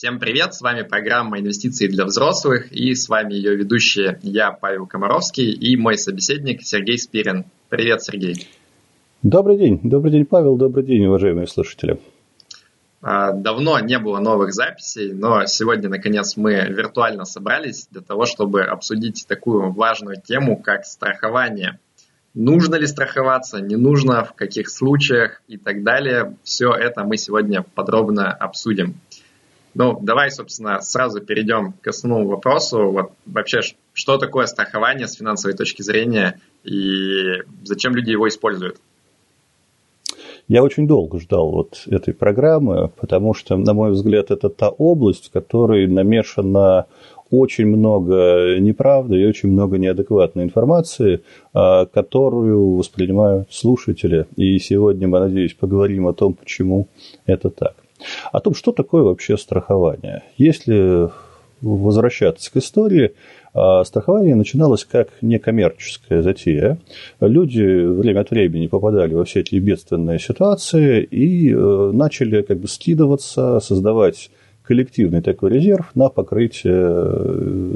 Всем привет, с вами программа «Инвестиции для взрослых» и с вами ее ведущие я, Павел Комаровский, и мой собеседник Сергей Спирин. Привет, Сергей. Добрый день, добрый день, Павел, добрый день, уважаемые слушатели. А, давно не было новых записей, но сегодня, наконец, мы виртуально собрались для того, чтобы обсудить такую важную тему, как страхование. Нужно ли страховаться, не нужно, в каких случаях и так далее. Все это мы сегодня подробно обсудим. Ну, давай, собственно, сразу перейдем к основному вопросу. Вот вообще, что такое страхование с финансовой точки зрения и зачем люди его используют? Я очень долго ждал вот этой программы, потому что, на мой взгляд, это та область, в которой намешано очень много неправды и очень много неадекватной информации, а, которую воспринимают слушатели. И сегодня мы, надеюсь, поговорим о том, почему это так о том, что такое вообще страхование. Если возвращаться к истории, а, страхование начиналось как некоммерческая затея. Люди время от времени попадали во все эти бедственные ситуации и э, начали как бы скидываться, создавать коллективный такой резерв на покрытие э,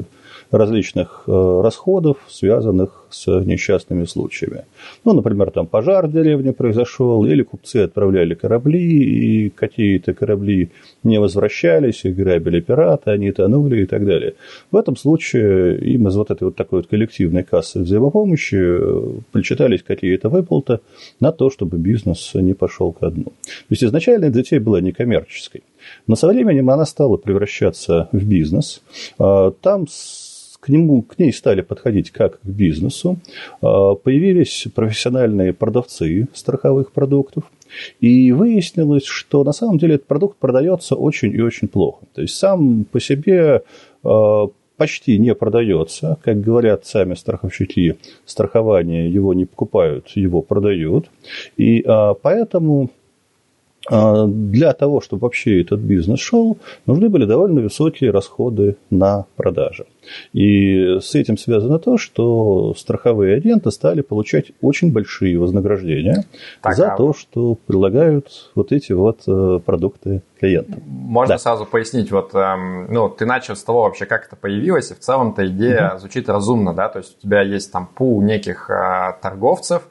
различных э, расходов, связанных с несчастными случаями. Ну, например, там пожар в деревне произошел, или купцы отправляли корабли, и какие-то корабли не возвращались, их грабили пираты, они тонули и так далее. В этом случае им из вот этой вот такой вот коллективной кассы взаимопомощи э, причитались какие-то выплаты на то, чтобы бизнес не пошел ко дну. То есть изначально эта затея была некоммерческой. Но со временем она стала превращаться в бизнес. А, там к, нему, к ней стали подходить как к бизнесу. А, появились профессиональные продавцы страховых продуктов. И выяснилось, что на самом деле этот продукт продается очень и очень плохо. То есть сам по себе а, почти не продается. Как говорят сами страховщики, страхование его не покупают, его продают. И а, поэтому для того, чтобы вообще этот бизнес шел, нужны были довольно высокие расходы на продажи. И с этим связано то, что страховые агенты стали получать очень большие вознаграждения так, за а... то, что предлагают вот эти вот э, продукты клиентам. Можно да. сразу пояснить, вот, эм, ну, ты начал с того вообще, как это появилось, и в целом-то идея угу. звучит разумно, да, то есть у тебя есть там пул неких э, торговцев,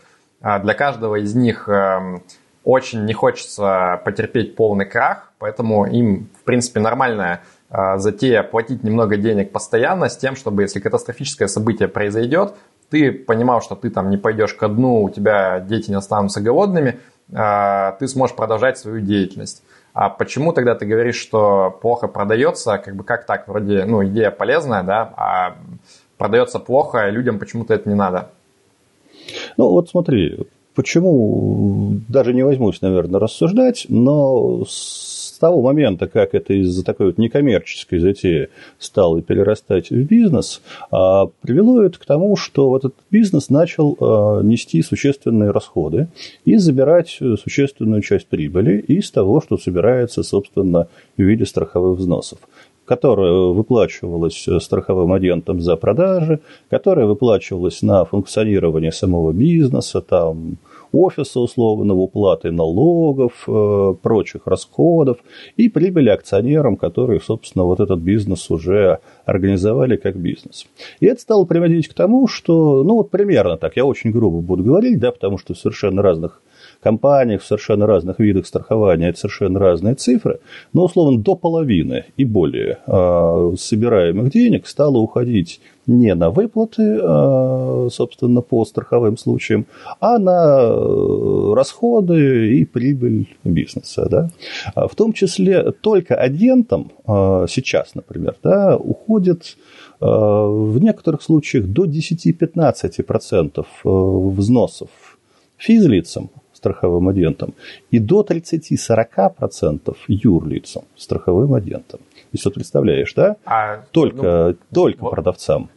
э, для каждого из них э, очень не хочется потерпеть полный крах, поэтому им, в принципе, нормальная э, затея платить немного денег постоянно с тем, чтобы если катастрофическое событие произойдет, ты понимал, что ты там не пойдешь ко дну, у тебя дети не останутся голодными, э, ты сможешь продолжать свою деятельность. А почему тогда ты говоришь, что плохо продается? Как бы как так? Вроде, ну, идея полезная, да, а продается плохо, и людям почему-то это не надо. Ну, вот смотри, Почему, даже не возьмусь, наверное, рассуждать, но с того момента, как это из-за такой вот некоммерческой затеи стало перерастать в бизнес, а, привело это к тому, что вот этот бизнес начал а, нести существенные расходы и забирать существенную часть прибыли из того, что собирается, собственно, в виде страховых взносов которая выплачивалась страховым агентам за продажи, которая выплачивалась на функционирование самого бизнеса, там, офиса условного, уплаты налогов, э, прочих расходов и прибыли акционерам, которые, собственно, вот этот бизнес уже организовали как бизнес. И это стало приводить к тому, что, ну вот примерно так, я очень грубо буду говорить, да, потому что совершенно разных компаниях, в совершенно разных видах страхования это совершенно разные цифры, но условно до половины и более э, собираемых денег стало уходить не на выплаты, э, собственно, по страховым случаям, а на э, расходы и прибыль бизнеса. Да? А в том числе только агентам э, сейчас, например, да, уходит в некоторых случаях до 10-15% взносов физлицам страховым агентом и до 30-40% юрлицам страховым агентом. Если вот представляешь, да? А, только ну, только вот, продавцам.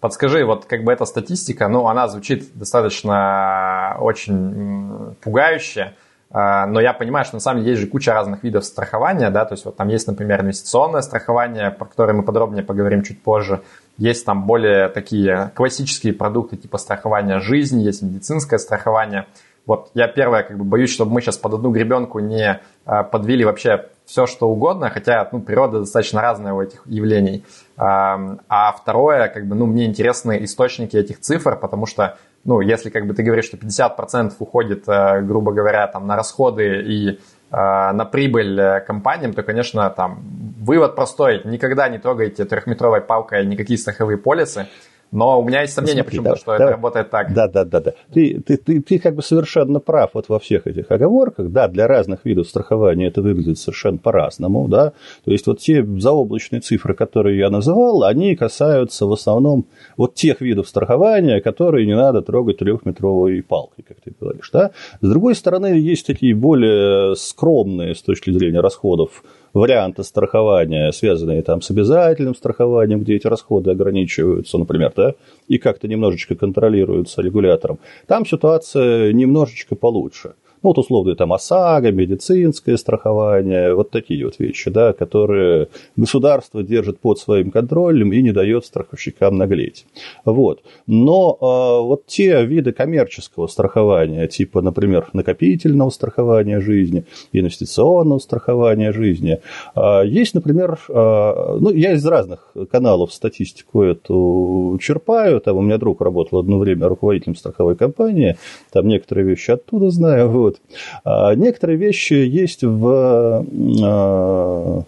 Подскажи, вот как бы эта статистика, ну, она звучит достаточно очень пугающе, а, но я понимаю, что на самом деле есть же куча разных видов страхования, да, то есть вот там есть, например, инвестиционное страхование, про которое мы подробнее поговорим чуть позже, есть там более такие классические продукты типа страхования жизни, есть медицинское страхование – вот я первое, как бы боюсь, чтобы мы сейчас под одну гребенку не а, подвели вообще все, что угодно, хотя ну, природа достаточно разная у этих явлений. А второе, как бы, ну, мне интересны источники этих цифр, потому что, ну, если как бы ты говоришь, что 50% уходит, э, грубо говоря, там, на расходы и э, на прибыль компаниям, то, конечно, там вывод простой. Никогда не трогайте трехметровой палкой никакие страховые полисы. Но у меня есть сомнения почему-то, да, что да, это работает так. Да, да, да, да. Ты, ты, ты, ты как бы совершенно прав вот во всех этих оговорках. Да, для разных видов страхования это выглядит совершенно по-разному, да. То есть вот те заоблачные цифры, которые я называл, они касаются в основном вот тех видов страхования, которые не надо трогать трехметровой палкой, как ты говоришь, да. С другой стороны, есть такие более скромные с точки зрения расходов варианты страхования, связанные там с обязательным страхованием, где эти расходы ограничиваются, например, да, и как-то немножечко контролируются регулятором, там ситуация немножечко получше. Вот условно там ОСАГО, медицинское страхование, вот такие вот вещи, да, которые государство держит под своим контролем и не дает страховщикам наглеть. Вот. Но э, вот те виды коммерческого страхования, типа, например, накопительного страхования жизни, инвестиционного страхования жизни, э, есть, например, э, ну, я из разных каналов статистику эту черпаю, там у меня друг работал одно время руководителем страховой компании, там некоторые вещи оттуда знаю, вот, вот. А некоторые вещи есть в а,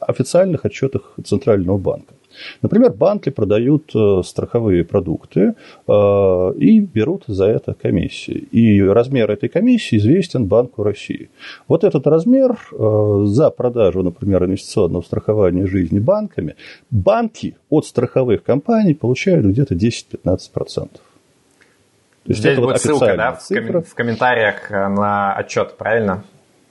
официальных отчетах Центрального банка. Например, банки продают э, страховые продукты э, и берут за это комиссии. И размер этой комиссии известен Банку России. Вот этот размер э, за продажу, например, инвестиционного страхования жизни банками, банки от страховых компаний получают где-то 10-15%. То есть Здесь это будет вот ссылка, да, в, ком- в комментариях э, на отчет, правильно?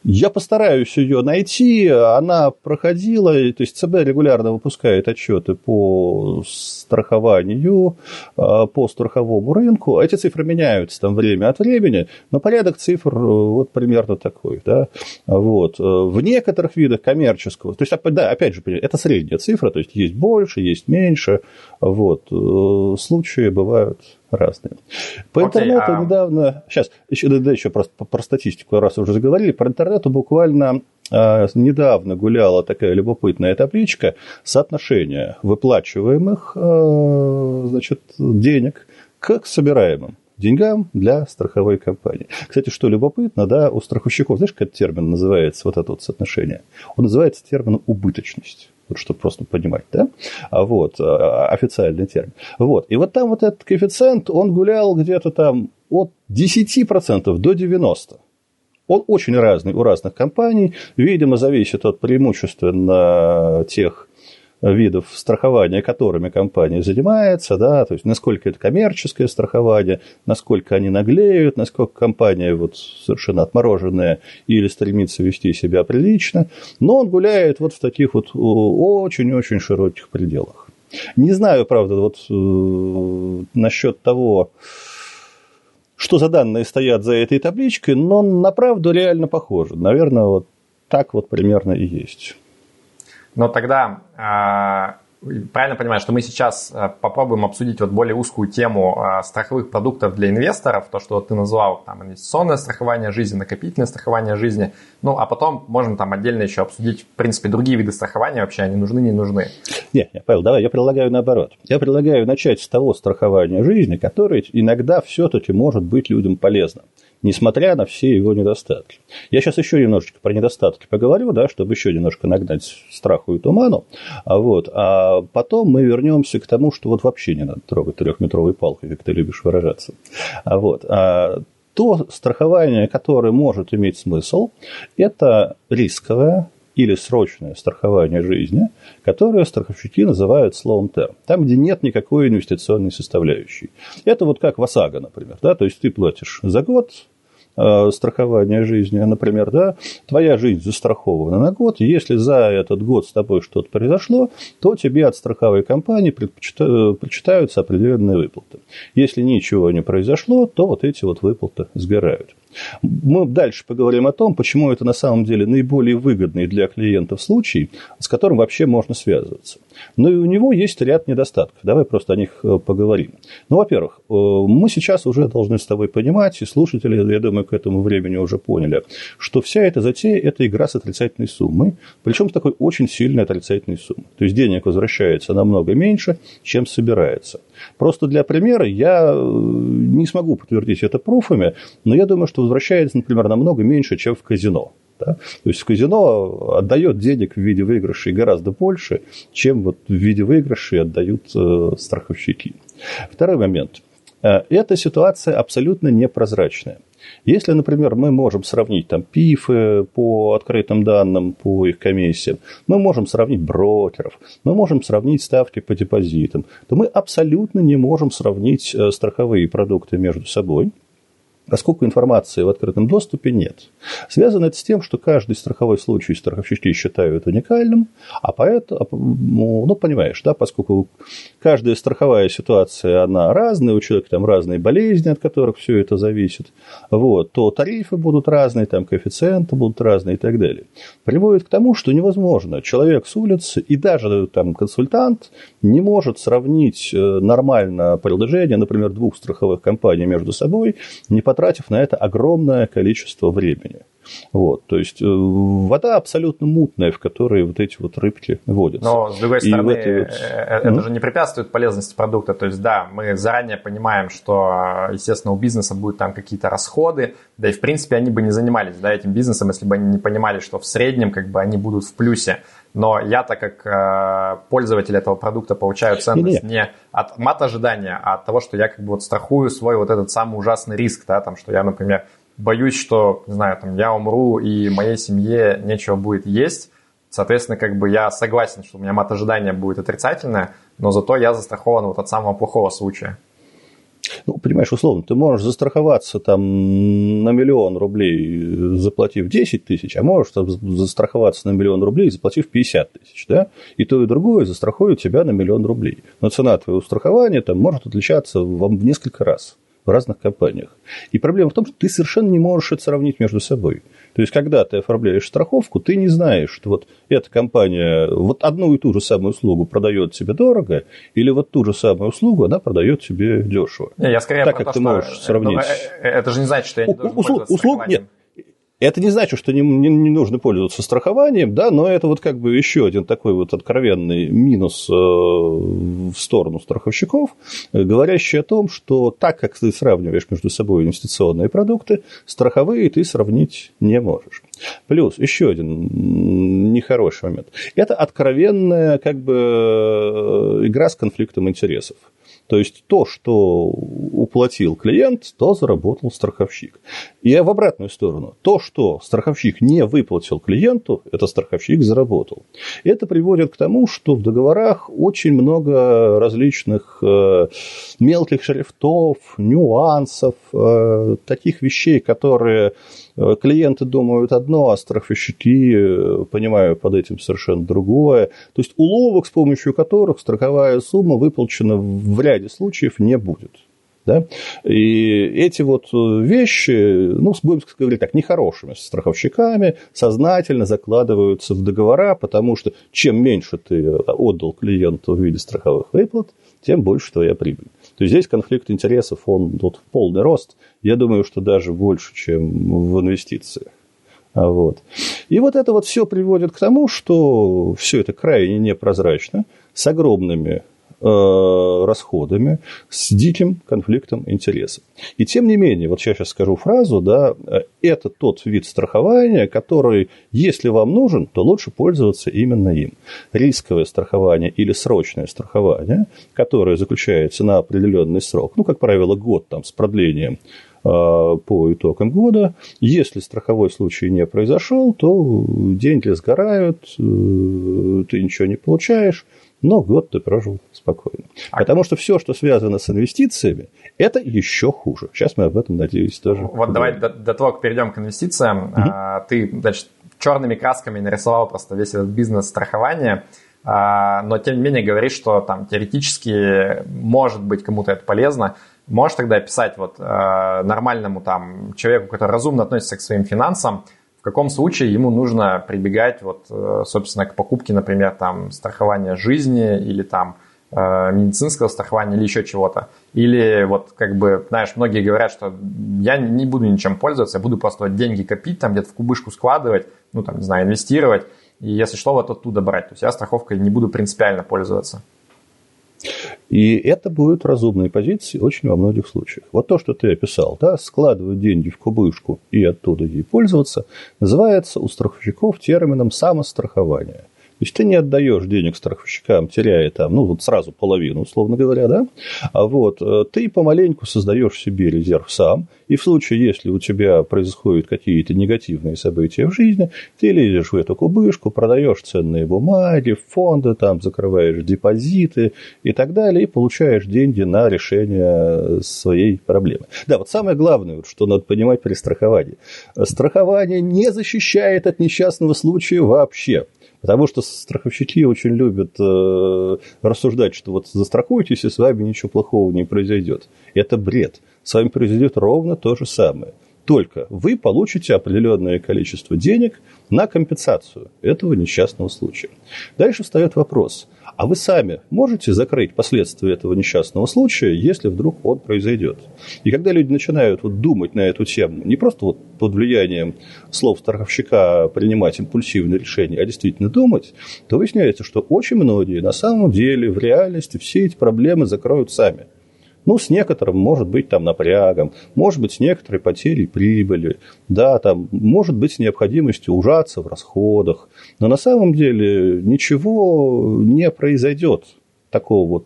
Я постараюсь ее найти. Она проходила, то есть ЦБ регулярно выпускает отчеты по страхованию, а, по страховому рынку. Эти цифры меняются там время от времени, но порядок цифр э, вот примерно такой. Да? Вот. Э, в некоторых видах коммерческого, то есть, да, опять же, это средняя цифра, то есть есть больше, есть меньше. Вот. Э, случаи бывают разные. По okay, интернету а... недавно, сейчас, еще, да, еще просто про статистику, раз уже заговорили, про интернету буквально а, недавно гуляла такая любопытная табличка соотношения выплачиваемых а, значит, денег к собираемым деньгам для страховой компании. Кстати, что любопытно, да, у страховщиков, знаешь, как термин называется, вот это вот соотношение? Он называется термином убыточность вот, чтобы просто понимать, да, а вот, а, официальный термин. Вот, и вот там вот этот коэффициент, он гулял где-то там от 10% до 90%. Он очень разный у разных компаний, видимо, зависит от преимущественно тех видов страхования, которыми компания занимается, да, то есть насколько это коммерческое страхование, насколько они наглеют, насколько компания вот совершенно отмороженная или стремится вести себя прилично, но он гуляет вот в таких вот очень-очень широких пределах. Не знаю, правда, вот э, насчет того, что за данные стоят за этой табличкой, но на правду реально похоже. Наверное, вот так вот примерно и есть. Но тогда а, правильно понимаю, что мы сейчас а, попробуем обсудить вот более узкую тему а, страховых продуктов для инвесторов, то, что ты назвал там инвестиционное страхование жизни, накопительное страхование жизни, ну, а потом можно там отдельно еще обсудить, в принципе, другие виды страхования вообще, они нужны, не нужны. Нет, нет, Павел, давай, я предлагаю наоборот. Я предлагаю начать с того страхования жизни, которое иногда все-таки может быть людям полезным несмотря на все его недостатки. Я сейчас еще немножечко про недостатки поговорю, да, чтобы еще немножко нагнать страху и туману. А, вот, а потом мы вернемся к тому, что вот вообще не надо трогать трехметровой палкой, как ты любишь выражаться. А вот, а то страхование, которое может иметь смысл, это рисковое, или срочное страхование жизни, которое страховщики называют словом терм. Там, где нет никакой инвестиционной составляющей. Это вот как в ОСАГО, например. Да? То есть ты платишь за год, Э, страхования жизни, например, да, твоя жизнь застрахована на год, если за этот год с тобой что-то произошло, то тебе от страховой компании причитаются определенные выплаты. Если ничего не произошло, то вот эти вот выплаты сгорают. Мы дальше поговорим о том, почему это на самом деле наиболее выгодный для клиентов случай, с которым вообще можно связываться. Но и у него есть ряд недостатков. Давай просто о них э, поговорим. Ну, во-первых, э, мы сейчас уже должны с тобой понимать, и слушатели, я думаю, к этому времени уже поняли, что вся эта затея – это игра с отрицательной суммой, причем с такой очень сильной отрицательной суммой. То есть денег возвращается намного меньше, чем собирается. Просто для примера я э, не смогу подтвердить это пруфами, но я думаю, что возвращается, например, намного меньше, чем в казино. Да? То есть казино отдает денег в виде выигрышей гораздо больше, чем вот в виде выигрышей отдают э, страховщики. Второй момент. Э, эта ситуация абсолютно непрозрачная. Если, например, мы можем сравнить там пифы по открытым данным, по их комиссиям, мы можем сравнить брокеров, мы можем сравнить ставки по депозитам, то мы абсолютно не можем сравнить э, страховые продукты между собой – поскольку информации в открытом доступе нет. Связано это с тем, что каждый страховой случай страховщики считают уникальным, а поэтому, ну, ну, понимаешь, да, поскольку каждая страховая ситуация, она разная, у человека там разные болезни, от которых все это зависит, вот, то тарифы будут разные, там коэффициенты будут разные и так далее. Приводит к тому, что невозможно. Человек с улицы и даже там консультант не может сравнить э, нормально предложение, например, двух страховых компаний между собой, не по потратив на это огромное количество времени. Вот, то есть э, вода абсолютно мутная, в которой вот эти вот рыбки водятся. Но, с другой стороны, вот... Э, э, это mm-hmm. же не препятствует полезности продукта. То есть, да, мы заранее понимаем, что, естественно, у бизнеса будут там какие-то расходы, да и, в принципе, они бы не занимались да, этим бизнесом, если бы они не понимали, что в среднем как бы они будут в плюсе. Но я, так как э, пользователь этого продукта, получаю ценность не, не от мат-ожидания, а от того, что я как бы вот страхую свой вот этот самый ужасный риск, да, там, что я, например, боюсь, что, не знаю, там, я умру и моей семье нечего будет есть. Соответственно, как бы я согласен, что у меня мат-ожидание будет отрицательное, но зато я застрахован вот от самого плохого случая. Ну, понимаешь, условно, ты можешь застраховаться там на миллион рублей, заплатив 10 тысяч, а можешь там, застраховаться на миллион рублей, заплатив 50 тысяч, да? И то, и другое застрахует тебя на миллион рублей. Но цена твоего страхования там может отличаться в несколько раз в разных компаниях. И проблема в том, что ты совершенно не можешь это сравнить между собой. То есть, когда ты оформляешь страховку, ты не знаешь, что вот эта компания вот одну и ту же самую услугу продает тебе дорого, или вот ту же самую услугу она продает тебе дешево. Я скорее так, как то, ты можешь сравнить. Ну, это же не значит, что я не должен услуг, услуг нет. Это не значит, что не, не, не нужно пользоваться страхованием, да, но это вот как бы еще один такой вот откровенный минус э, в сторону страховщиков, говорящий о том, что так как ты сравниваешь между собой инвестиционные продукты, страховые ты сравнить не можешь. Плюс еще один нехороший момент. Это откровенная как бы э, игра с конфликтом интересов. То есть то, что уплатил клиент, то заработал страховщик. И в обратную сторону. То, что страховщик не выплатил клиенту, это страховщик заработал. Это приводит к тому, что в договорах очень много различных э, мелких шрифтов, нюансов, э, таких вещей, которые клиенты думают одно, а страховщики э, понимают под этим совершенно другое. То есть уловок, с помощью которых страховая сумма выплачена в ряде случаев не будет. Да? И эти вот э, вещи, ну, будем говорить так, нехорошими страховщиками сознательно закладываются в договора, потому что чем меньше ты отдал клиенту в виде страховых выплат, тем больше твоя прибыль. То есть здесь конфликт интересов, он вот в полный рост, я думаю, что даже больше, чем в инвестициях. А вот. И вот это вот все приводит к тому, что все это крайне непрозрачно, с огромными Э, расходами, с диким конфликтом интересов. И тем не менее, вот я сейчас скажу фразу, да, э, это тот вид страхования, который, если вам нужен, то лучше пользоваться именно им. Рисковое страхование или срочное страхование, которое заключается на определенный срок, ну, как правило, год там с продлением э, по итогам года. Если страховой случай не произошел, то деньги сгорают, ты ничего не получаешь, но год ты прожил спокойно. А Потому что все, что связано с инвестициями, это еще хуже. Сейчас мы об этом, надеюсь, тоже. Вот поговорим. давай до, до того, как перейдем к инвестициям, угу. ты, значит, черными красками нарисовал просто весь этот бизнес страхования, а, но тем не менее говоришь, что там теоретически может быть кому-то это полезно. можешь тогда описать вот нормальному там человеку, который разумно относится к своим финансам, каком случае ему нужно прибегать вот, э, собственно, к покупке, например, там страхования жизни или там э, медицинского страхования или еще чего-то. Или вот как бы, знаешь, многие говорят, что я не буду ничем пользоваться, я буду просто вот деньги копить, там где-то в кубышку складывать, ну там, не знаю, инвестировать, и если что, вот оттуда брать. То есть я страховкой не буду принципиально пользоваться. И это будут разумные позиции очень во многих случаях. Вот то, что ты описал, да, складывать деньги в кубышку и оттуда ей пользоваться, называется у страховщиков термином самострахование – то есть ты не отдаешь денег страховщикам, теряя там, ну, вот сразу половину, условно говоря, да, а вот э, ты помаленьку создаешь себе резерв сам, и в случае, если у тебя происходят какие-то негативные события в жизни, ты лезешь в эту кубышку, продаешь ценные бумаги, фонды, там, закрываешь депозиты и так далее, и получаешь деньги на решение своей проблемы. Да, вот самое главное, что надо понимать при страховании. Страхование не защищает от несчастного случая вообще. Потому что страховщики очень любят э, рассуждать, что вот застрахуйтесь, и с вами ничего плохого не произойдет. Это бред. С вами произойдет ровно то же самое. Только вы получите определенное количество денег на компенсацию этого несчастного случая. Дальше встает вопрос, а вы сами можете закрыть последствия этого несчастного случая, если вдруг он произойдет? И когда люди начинают вот думать на эту тему, не просто вот под влиянием слов страховщика принимать импульсивные решения, а действительно думать, то выясняется, что очень многие на самом деле в реальности все эти проблемы закроют сами. Ну, с некоторым, может быть, там напрягом, может быть, с некоторой потерей прибыли, да, там, может быть, с необходимостью ужаться в расходах. Но на самом деле ничего не произойдет такого вот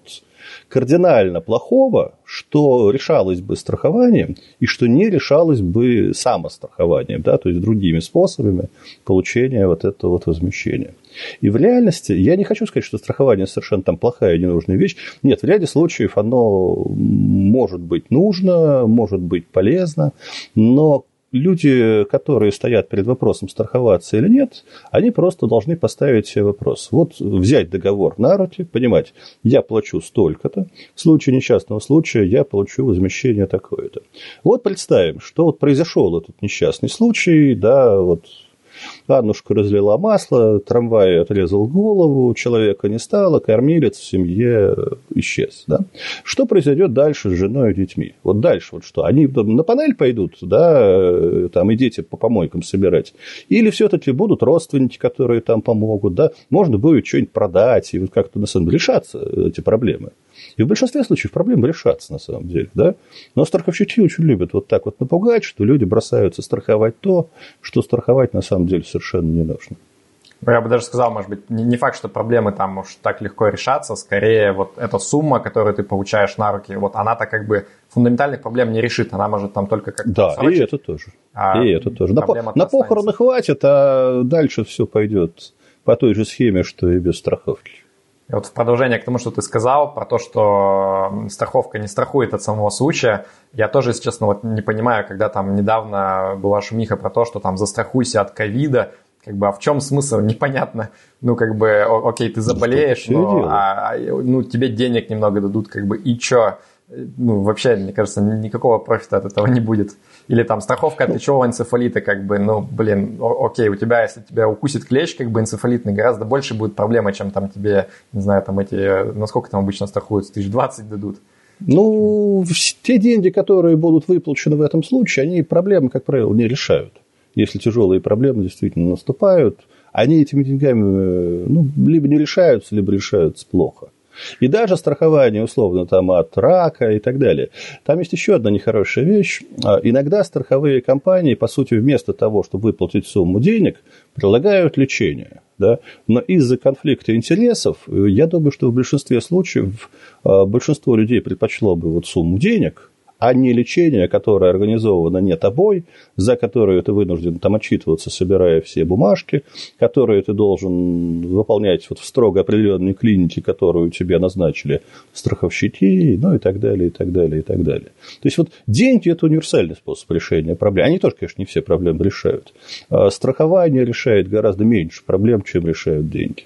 кардинально плохого, что решалось бы страхованием и что не решалось бы самострахованием, да, то есть другими способами получения вот этого вот возмещения. И в реальности, я не хочу сказать, что страхование совершенно там плохая и ненужная вещь. Нет, в ряде случаев оно может быть нужно, может быть полезно, но люди, которые стоят перед вопросом, страховаться или нет, они просто должны поставить себе вопрос. Вот взять договор на руки, понимать, я плачу столько-то, в случае несчастного случая я получу возмещение такое-то. Вот представим, что вот произошел этот несчастный случай, да, вот Аннушка разлила масло, трамвай отрезал голову, человека не стало, кормилец в семье исчез. Да? Что произойдет дальше с женой и детьми? Вот дальше вот что? Они на панель пойдут, да, там и дети по помойкам собирать? Или все-таки будут родственники, которые там помогут, да? Можно будет что-нибудь продать и вот как-то на самом деле решаться эти проблемы. И в большинстве случаев проблемы решатся на самом деле. Да? Но страховщики очень любят вот так вот напугать, что люди бросаются страховать то, что страховать на самом деле совершенно не нужно. Ну, я бы даже сказал, может быть, не факт, что проблемы там уж так легко решаться, скорее вот эта сумма, которую ты получаешь на руки, вот она-то как бы фундаментальных проблем не решит, она может там только как-то Да, и это тоже. А и это тоже. На, на похороны хватит, а дальше все пойдет по той же схеме, что и без страховки. И вот в продолжение к тому, что ты сказал, про то, что страховка не страхует от самого случая, я тоже, если честно, вот не понимаю, когда там недавно была шумиха про то, что там застрахуйся от ковида, как бы, а в чем смысл, непонятно. Ну, как бы, окей, ты заболеешь, но а, ну, тебе денег немного дадут, как бы, и чё? ну, вообще, мне кажется, никакого профита от этого не будет. Или там страховка от плечевого энцефалита, как бы, ну, блин, окей, у тебя, если тебя укусит клещ, как бы энцефалитный, гораздо больше будет проблема, чем там тебе, не знаю, там эти, насколько там обычно страхуются, тысяч двадцать дадут. Ну, те деньги, которые будут выплачены в этом случае, они проблемы, как правило, не решают. Если тяжелые проблемы действительно наступают, они этими деньгами ну, либо не решаются, либо решаются плохо. И даже страхование, условно, там, от рака и так далее. Там есть еще одна нехорошая вещь. А, иногда страховые компании, по сути, вместо того, чтобы выплатить сумму денег, предлагают лечение. Да? Но из-за конфликта интересов, я думаю, что в большинстве случаев а, большинство людей предпочло бы вот сумму денег, а не лечение, которое организовано не тобой, за которое ты вынужден там отчитываться, собирая все бумажки, которые ты должен выполнять вот в строго определенной клинике, которую тебе назначили страховщики, ну и так далее, и так далее, и так далее. То есть вот деньги – это универсальный способ решения проблем. Они тоже, конечно, не все проблемы решают. А страхование решает гораздо меньше проблем, чем решают деньги.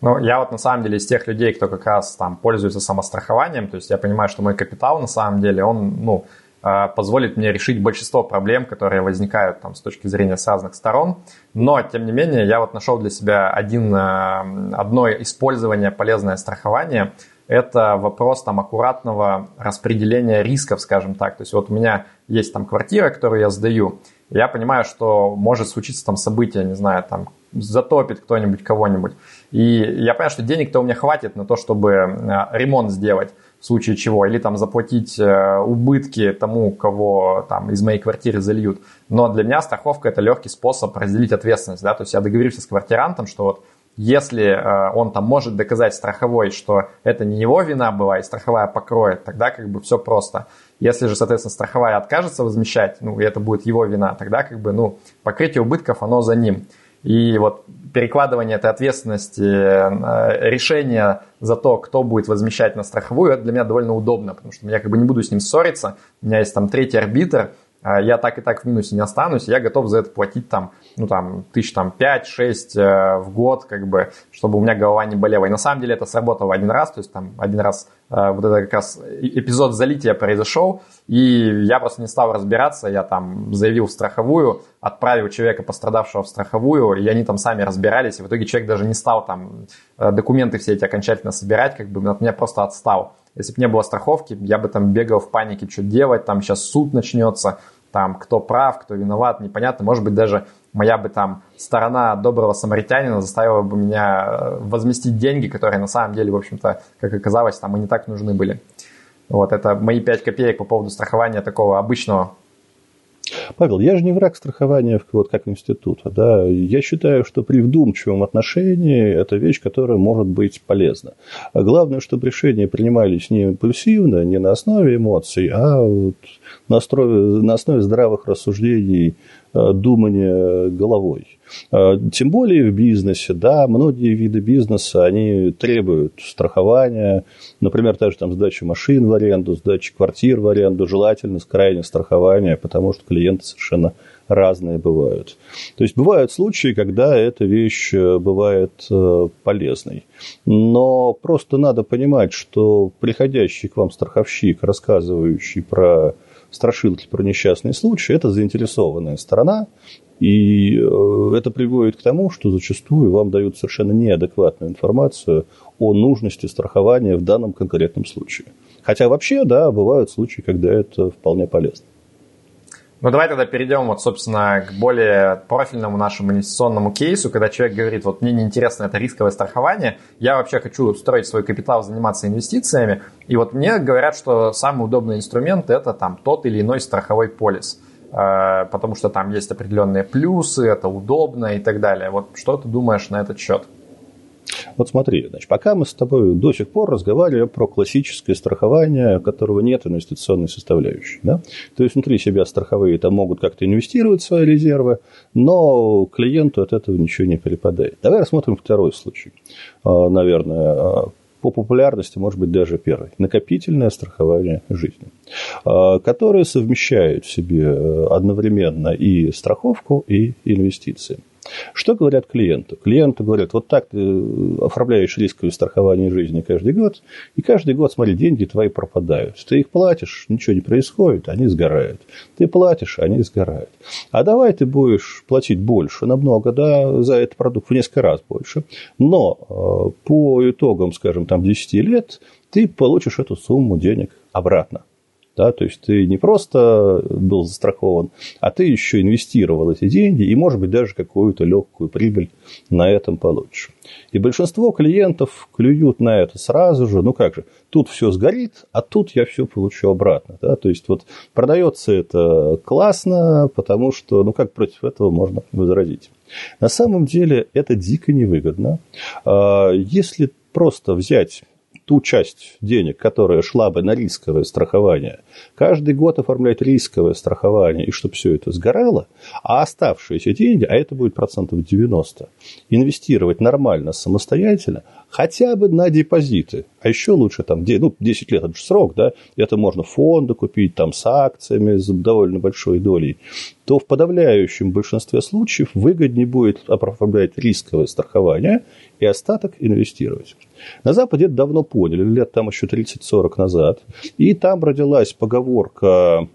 Ну, я вот на самом деле из тех людей, кто как раз там пользуется самострахованием, то есть я понимаю, что мой капитал на самом деле, он, ну, а, позволит мне решить большинство проблем, которые возникают там с точки зрения с разных сторон. Но, тем не менее, я вот нашел для себя один, а, одно использование полезное страхование. Это вопрос там аккуратного распределения рисков, скажем так. То есть вот у меня есть там квартира, которую я сдаю, я понимаю, что может случиться там событие, не знаю, там затопит кто-нибудь кого-нибудь. И я понимаю, что денег-то у меня хватит на то, чтобы а, ремонт сделать в случае чего, или там заплатить э, убытки тому, кого там из моей квартиры зальют. Но для меня страховка это легкий способ разделить ответственность, да, то есть я договорился с квартирантом, что вот если э, он там может доказать страховой, что это не его вина была и страховая покроет, тогда как бы все просто. Если же, соответственно, страховая откажется возмещать, ну, и это будет его вина, тогда как бы, ну, покрытие убытков, оно за ним. И вот перекладывание этой ответственности, э, решение за то, кто будет возмещать на страховую, это для меня довольно удобно, потому что я как бы не буду с ним ссориться, у меня есть там третий арбитр, а я так и так в минусе не останусь, я готов за это платить там, ну там, тысяч там 5-6 э, в год, как бы, чтобы у меня голова не болела. И на самом деле это сработало один раз, то есть там один раз вот это как раз эпизод залития произошел, и я просто не стал разбираться, я там заявил в страховую, отправил человека, пострадавшего в страховую, и они там сами разбирались, и в итоге человек даже не стал там э, документы все эти окончательно собирать, как бы от меня просто отстал. Если бы не было страховки, я бы там бегал в панике, что делать, там сейчас суд начнется, там кто прав, кто виноват, непонятно. Может быть, даже моя бы там сторона доброго самаритянина заставила бы меня э, возместить деньги, которые на самом деле, в общем-то, как оказалось, там и не так нужны были. Вот это мои 5 копеек по поводу страхования такого обычного Павел, я же не враг страхования вот как института. Да? Я считаю, что при вдумчивом отношении это вещь, которая может быть полезна. А главное, чтобы решения принимались не импульсивно, не на основе эмоций, а вот на, основе, на основе здравых рассуждений, думания головой. Э, тем более в бизнесе, да, многие виды бизнеса, они требуют страхования, например, та же там сдача машин в аренду, сдача квартир в аренду, желательно с крайним страхования, потому что клиенты совершенно разные бывают. То есть бывают случаи, когда эта вещь э, бывает полезной. Но просто надо понимать, что приходящий к вам страховщик, рассказывающий про страшилки про несчастные случаи, это заинтересованная сторона, и э, это приводит к тому, что зачастую вам дают совершенно неадекватную информацию о нужности страхования в данном конкретном случае. Хотя вообще, да, бывают случаи, когда это вполне полезно. Ну, давай тогда перейдем, вот, собственно, к более профильному нашему инвестиционному кейсу, когда человек говорит, вот мне неинтересно это рисковое страхование, я вообще хочу строить свой капитал, заниматься инвестициями, и вот мне говорят, что самый удобный инструмент это там тот или иной страховой полис, э, потому что там есть определенные плюсы, это удобно и так далее. Вот что ты думаешь на этот счет? Вот смотри, значит, пока мы с тобой до сих пор разговаривали про классическое страхование, которого нет инвестиционной составляющей. Да? То есть внутри себя страховые там могут как-то инвестировать свои резервы, но клиенту от этого ничего не перепадает. Давай рассмотрим второй случай. А, наверное, а, по популярности, может быть, даже первый. Накопительное страхование жизни, а, которое совмещает в себе э, одновременно и страховку, и инвестиции. Что говорят клиенту? Клиенты говорят, вот так ты э, оформляешь рисковое страхование жизни каждый год, и каждый год, смотри, деньги твои пропадают. Ты их платишь, ничего не происходит, они сгорают. Ты платишь, они сгорают. А давай ты будешь платить больше, намного, да, за этот продукт в несколько раз больше, но э, по итогам, скажем, там 10 лет ты получишь эту сумму денег обратно. Да? То есть ты не просто был застрахован, а ты еще инвестировал эти деньги и, может быть, даже какую-то легкую прибыль на этом получишь. И большинство клиентов клюют на это сразу же. Ну как же, тут все сгорит, а тут я все получу обратно. Да? То есть вот продается это классно, потому что, ну как против этого можно возразить. На самом деле это дико невыгодно. А, если просто взять ту часть денег, которая шла бы на рисковое страхование, каждый год оформлять рисковое страхование, и чтобы все это сгорало, а оставшиеся деньги, а это будет процентов 90, инвестировать нормально, самостоятельно, хотя бы на депозиты, а еще лучше там, ну, 10 лет, это же срок, да, это можно фонды купить там с акциями, с довольно большой долей, то в подавляющем большинстве случаев выгоднее будет оформлять рисковое страхование и остаток инвестировать. На Западе это давно поняли, лет там еще 30-40 назад, и там родилась поговорка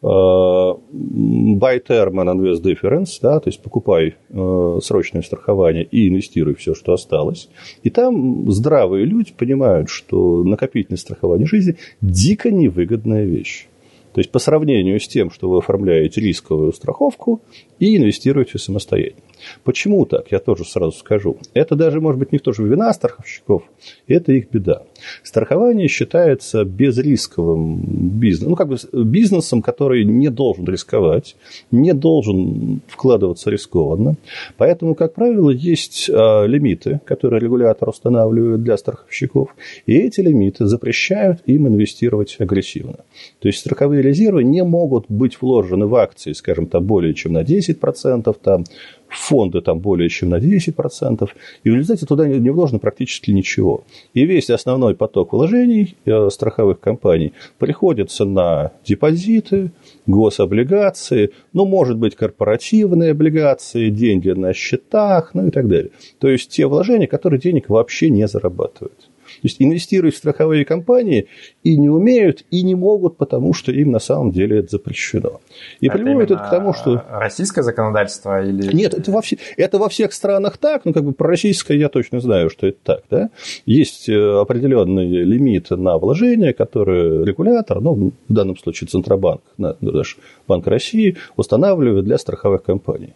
buy term and invest difference, да, то есть покупай э, срочное страхование и инвестируй все, что осталось. И там здравые люди понимают, что накопительное страхование жизни дико невыгодная вещь. То есть по сравнению с тем, что вы оформляете рисковую страховку и инвестируете самостоятельно. Почему так? Я тоже сразу скажу. Это даже, может быть, не тоже вина страховщиков, это их беда. Страхование считается безрисковым бизнесом, ну, как бы бизнесом, который не должен рисковать, не должен вкладываться рискованно. Поэтому, как правило, есть а, лимиты, которые регулятор устанавливает для страховщиков, и эти лимиты запрещают им инвестировать агрессивно. То есть страховые резервы не могут быть вложены в акции, скажем, там более чем на 10%, там, фонды там более чем на 10%, и в результате туда не вложено практически ничего. И весь основной поток вложений э, страховых компаний приходится на депозиты, гособлигации, ну, может быть, корпоративные облигации, деньги на счетах, ну и так далее. То есть те вложения, которые денег вообще не зарабатывают. То есть инвестируют в страховые компании и не умеют, и не могут, потому что им на самом деле это запрещено. И это приводит это к тому, что... Российское законодательство или... Нет, это во, все... это во всех странах так, ну как бы про российское я точно знаю, что это так. Да? Есть э, определенные лимиты на вложения, которые регулятор, ну в данном случае Центробанк, даже Банк России, устанавливает для страховых компаний.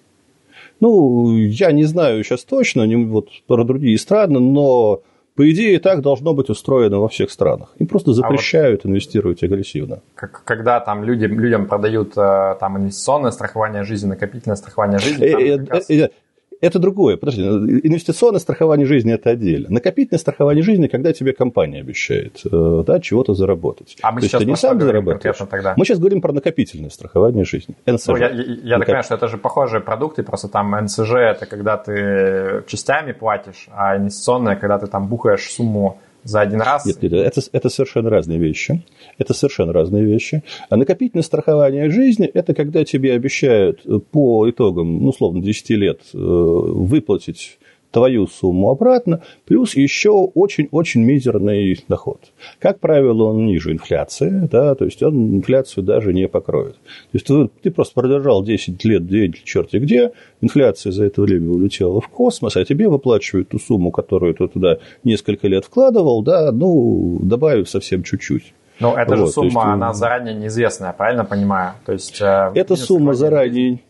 Ну, я не знаю сейчас точно, не, вот про другие страны, но по идее, так должно быть устроено во всех странах. Им просто запрещают а вот инвестировать агрессивно. Как, когда там люди, людям продают э, там, инвестиционное страхование жизни, накопительное страхование жизни, э, там, э, это другое. Подожди, инвестиционное страхование жизни – это отдельно. Накопительное страхование жизни, когда тебе компания обещает э, да, чего-то заработать. А мы То сейчас ты не сам зарабатываешь. Тогда. Мы сейчас говорим про накопительное страхование жизни. НСЖ. Ну, я я, я так понимаю, что это же похожие продукты, просто там НСЖ – это когда ты частями платишь, а инвестиционное – когда ты там бухаешь сумму за один раз? Нет, нет это, это совершенно разные вещи. Это совершенно разные вещи. А накопительное страхование жизни – это когда тебе обещают по итогам, ну, условно, 10 лет э, выплатить твою сумму обратно, плюс еще очень-очень мизерный доход. Как правило, он ниже инфляции, да, то есть он инфляцию даже не покроет. То есть ты, ты просто продержал 10 лет деньги черти где, инфляция за это время улетела в космос, а тебе выплачивают ту сумму, которую ты туда несколько лет вкладывал, да, ну, добавив совсем чуть-чуть. Ну, эта вот, же сумма, есть, она заранее неизвестная, правильно понимаю? То есть, э, эта сумма заранее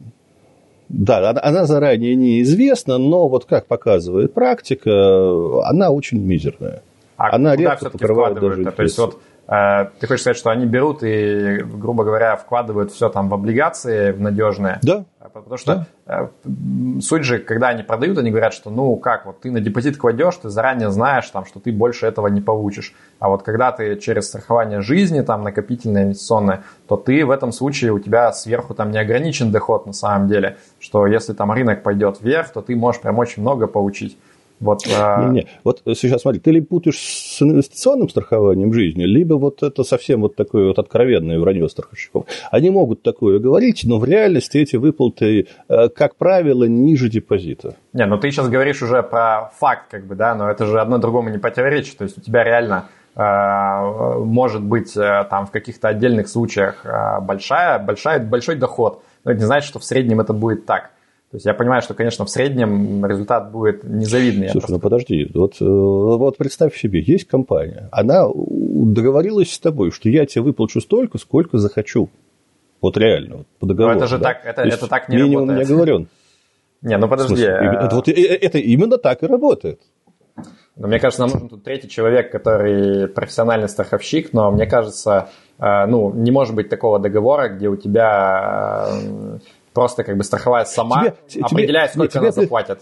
да, она заранее неизвестна, но вот как показывает практика, она очень мизерная. А она куда редко покрывает даже То есть вот э, ты хочешь сказать, что они берут и, грубо говоря, вкладывают все там в облигации, в надежные? Да. Потому что да. Э, суть же, когда они продают, они говорят, что ну как, вот ты на депозит кладешь, ты заранее знаешь, там, что ты больше этого не получишь. А вот когда ты через страхование жизни, там, накопительное, инвестиционное, то ты в этом случае, у тебя сверху там не ограничен доход на самом деле, что если там рынок пойдет вверх, то ты можешь прям очень много получить. Вот, а... не, не. вот сейчас смотри, ты ли путаешь с инвестиционным страхованием жизни, либо вот это совсем вот такое вот откровенное вранье страховщиков. Они могут такое говорить, но в реальности эти выплаты, э, как правило, ниже депозита. Не, ну ты сейчас говоришь уже про факт, как бы, да, но это же одно другому не противоречит. То есть у тебя реально э, может быть э, там в каких-то отдельных случаях большая, большая, большой доход, но это не значит, что в среднем это будет так. То есть я понимаю, что, конечно, в среднем результат будет незавидный. Слушай, просто... ну подожди, вот, э, вот представь себе, есть компания, она договорилась с тобой, что я тебе выплачу столько, сколько захочу. Вот реально, вот по договору. Но это же да? так, это, это так не минимум работает. Минимум не оговорен. Не, ну подожди. это, вот, э, это именно так и работает. Но мне кажется, нам нужен тут третий человек, который профессиональный страховщик, но мне кажется, э, ну, не может быть такого договора, где у тебя просто как бы страховая сама тебе, определяет, тебе, сколько тебе, она заплатит.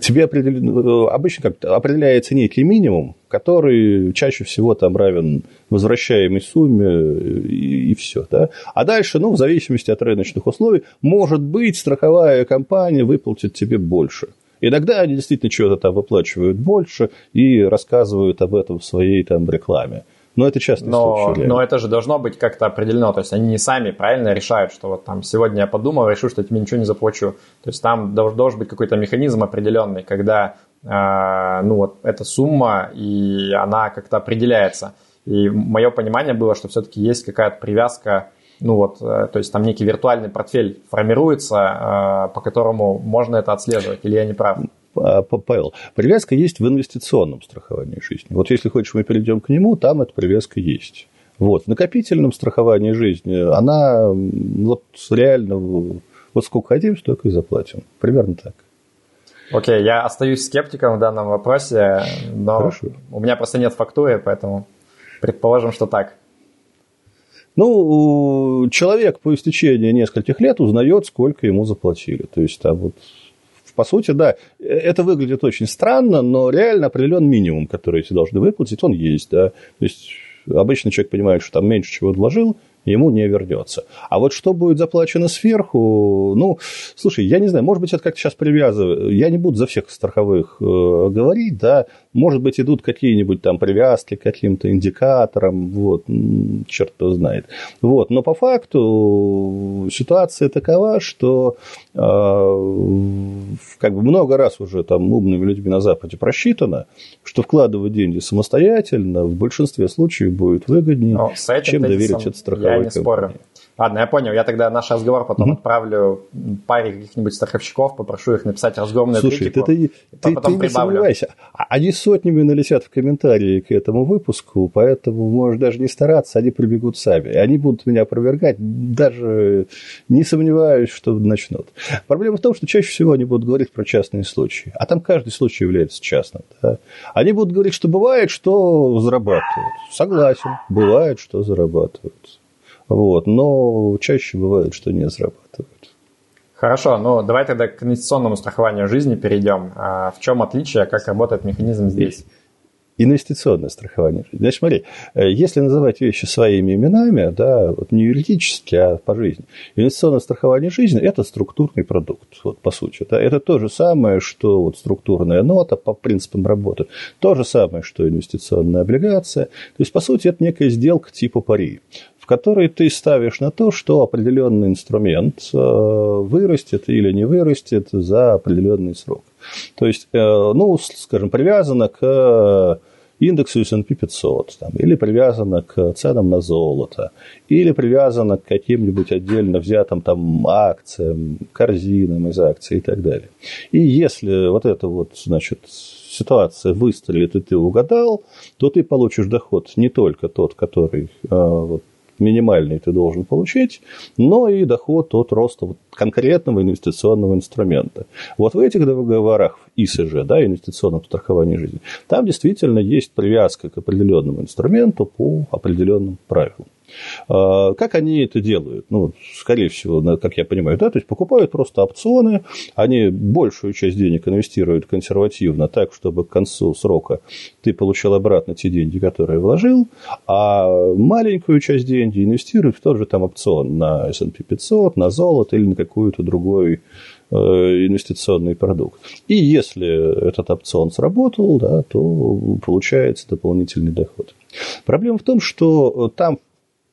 Тебе определен, обычно как определяется некий минимум, который чаще всего там равен возвращаемой сумме и, и все. Да? А дальше, ну, в зависимости от рыночных условий, может быть, страховая компания выплатит тебе больше. Иногда они действительно что-то там выплачивают больше и рассказывают об этом в своей там рекламе. Но это частный но, случай. Но это же должно быть как-то определено. То есть они не сами правильно решают, что вот там сегодня я подумал, решу, что я тебе ничего не заплачу. То есть там должен, быть какой-то механизм определенный, когда э, ну вот эта сумма и она как-то определяется. И мое понимание было, что все-таки есть какая-то привязка ну вот, э, то есть там некий виртуальный портфель формируется, э, по которому можно это отслеживать, или я не прав? А, Павел, привязка есть в инвестиционном страховании жизни. Вот если хочешь, мы перейдем к нему, там эта привязка есть. Вот. В накопительном страховании жизни она вот реально вот сколько хотим, столько и заплатим. Примерно так. Окей, я остаюсь скептиком в данном вопросе, но Хорошо. у меня просто нет фактуры, поэтому предположим, что так. Ну, человек по истечении нескольких лет узнает, сколько ему заплатили. То есть там вот по сути, да, это выглядит очень странно, но реально определен минимум, который эти должны выплатить, он есть, да. То есть обычно человек понимает, что там меньше чего вложил, ему не вернется. А вот что будет заплачено сверху, ну, слушай, я не знаю, может быть, это как-то сейчас привязываю. Я не буду за всех страховых э, говорить, да, может быть, идут какие-нибудь там привязки к каким-то индикаторам, вот, черт его знает. Вот, но по факту ситуация такова, что э, как бы много раз уже там умными людьми на Западе просчитано, что вкладывать деньги самостоятельно в большинстве случаев будет выгоднее, чем доверить это страховой я не спорю. Ладно, я понял. Я тогда наш разговор потом mm-hmm. отправлю паре каких-нибудь страховщиков, попрошу их написать разгромную Слушай, критику. Ты, ты, ты, потом ты не сомневайся. А они сотнями налетят в комментарии к этому выпуску, поэтому можешь даже не стараться, они прибегут сами. Они будут меня опровергать, даже не сомневаюсь, что начнут. Проблема в том, что чаще всего они будут говорить про частные случаи. А там каждый случай является частным. Да? Они будут говорить, что бывает, что зарабатывают. Согласен, бывает, что зарабатывают. Вот, но чаще бывает, что не срабатывает. Хорошо, ну давай тогда к инвестиционному страхованию жизни перейдем. А в чем отличие, как работает механизм здесь? Инвестиционное страхование жизни. Значит, смотри, э, если называть вещи своими именами, да, вот не юридически, а по жизни, инвестиционное страхование жизни – это структурный продукт, вот по сути. Да, это то же самое, что вот структурная нота по принципам работы, то же самое, что инвестиционная облигация. То есть, по сути, это некая сделка типа пари которой ты ставишь на то, что определенный инструмент э, вырастет или не вырастет за определенный срок. То есть, э, ну, скажем, привязано к индексу S&P 500, там, или привязано к ценам на золото, или привязано к каким-нибудь отдельно взятым там акциям, корзинам из акций и так далее. И если вот эта вот, значит, ситуация выстрелит, и ты угадал, то ты получишь доход не только тот, который э, вот, минимальный ты должен получить, но и доход от роста вот конкретного инвестиционного инструмента. Вот в этих договорах ИСЖ, да, инвестиционном страховании жизни, там действительно есть привязка к определенному инструменту по определенным правилам. А, как они это делают? Ну, скорее всего, как я понимаю, да, то есть покупают просто опционы, они большую часть денег инвестируют консервативно, так, чтобы к концу срока ты получил обратно те деньги, которые вложил, а маленькую часть денег инвестируют в тот же там опцион на S&P 500, на золото или на какую-то другой э, инвестиционный продукт. И если этот опцион сработал, да, то получается дополнительный доход. Проблема в том, что там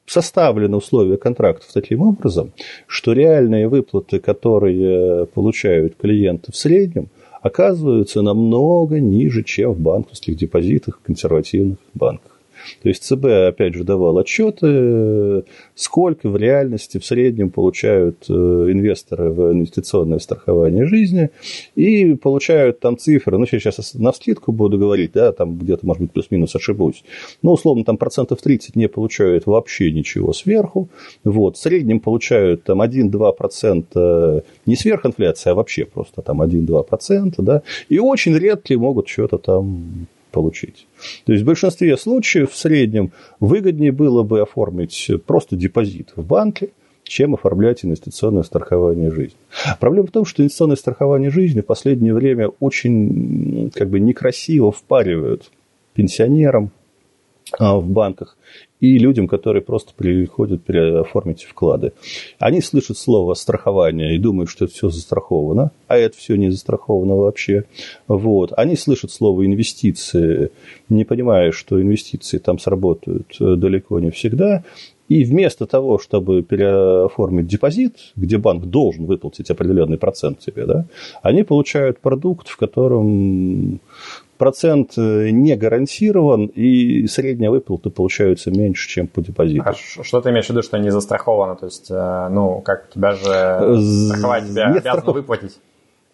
составлены условия контрактов таким образом, что реальные выплаты, которые получают клиенты в среднем, оказываются намного ниже, чем в банковских депозитах в консервативных банках. То есть ЦБ, опять же, давал отчеты, сколько в реальности в среднем получают э, инвесторы в инвестиционное страхование жизни, и получают там цифры, ну, сейчас на скидку буду говорить, да, там где-то, может быть, плюс-минус ошибусь, но, условно, там процентов 30 не получают вообще ничего сверху, вот, в среднем получают там 1-2% не сверхинфляция, а вообще просто там 1-2%, да, и очень редкие могут что-то там получить. То есть в большинстве случаев в среднем выгоднее было бы оформить просто депозит в банке, чем оформлять инвестиционное страхование жизни. Проблема в том, что инвестиционное страхование жизни в последнее время очень как бы некрасиво впаривают пенсионерам, в банках, и людям, которые просто приходят переоформить вклады. Они слышат слово страхование и думают, что это все застраховано, а это все не застраховано вообще. Вот. Они слышат слово инвестиции, не понимая, что инвестиции там сработают э, далеко не всегда. И вместо того, чтобы переоформить депозит, где банк должен выплатить определенный процент тебе, да, они получают продукт, в котором процент э, не гарантирован, и средняя выплата получается меньше, чем по депозиту. А что ты имеешь в виду, что не застраховано? То есть, э, ну, как тебя же страховать тебя Нет обязана страхов... выплатить?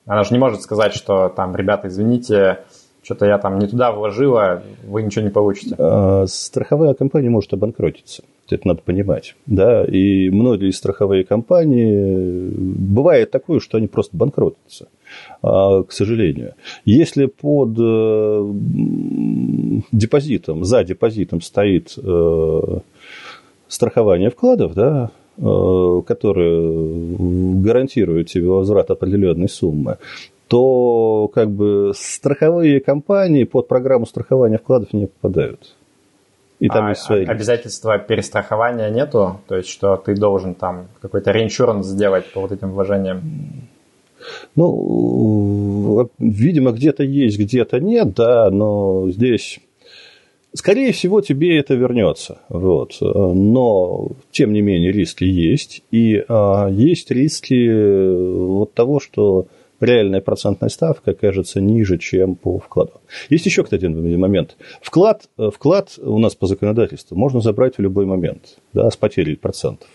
Она же не может сказать, что там, ребята, извините, что-то я там не туда вложила, вы ничего не получите. А, страховая компания может обанкротиться. Это надо понимать. Да? И многие страховые компании, бывает такое, что они просто банкротятся, а, к сожалению. Если под э, депозитом, за депозитом стоит э, страхование вкладов, да, э, которое гарантирует тебе возврат определенной суммы, то как бы страховые компании под программу страхования вкладов не попадают. И там а, есть свои... Обязательства перестрахования нету? То есть, что ты должен там какой-то реиншуранс сделать по вот этим вложениям? Ну, видимо, где-то есть, где-то нет, да, но здесь... Скорее всего, тебе это вернется. Вот. Но, тем не менее, риски есть. И а, есть риски вот того, что реальная процентная ставка кажется ниже, чем по вкладу. Есть еще, кстати, один момент. Вклад, э, вклад у нас по законодательству можно забрать в любой момент да, с потерей процентов.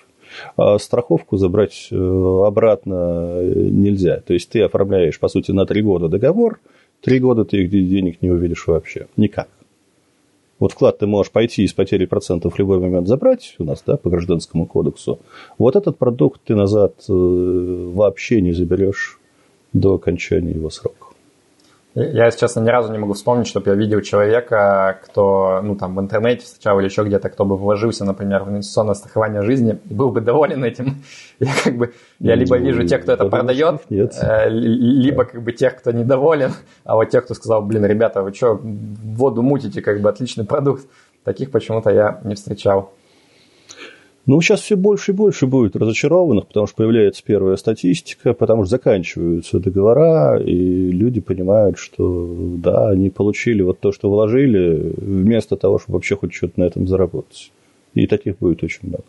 А страховку забрать э, обратно э, нельзя. То есть ты оформляешь, по сути, на три года договор, три года ты их денег не увидишь вообще. Никак. Вот вклад ты можешь пойти из потери процентов в любой момент забрать у нас, да, по гражданскому кодексу. Вот этот продукт ты назад вообще не заберешь до окончания его срока. Я, если честно, ни разу не могу вспомнить, чтобы я видел человека, кто, ну, там, в интернете встречал или еще где-то, кто бы вложился, например, в инвестиционное страхование жизни и был бы доволен этим. Я как бы, я либо ну, вижу тех, кто это продает, нет. Э, либо как бы тех, кто недоволен, а вот тех, кто сказал, блин, ребята, вы что, воду мутите, как бы отличный продукт. Таких почему-то я не встречал. Ну, сейчас все больше и больше будет разочарованных, потому что появляется первая статистика, потому что заканчиваются договора, и люди понимают, что да, они получили вот то, что вложили, вместо того, чтобы вообще хоть что-то на этом заработать. И таких будет очень много.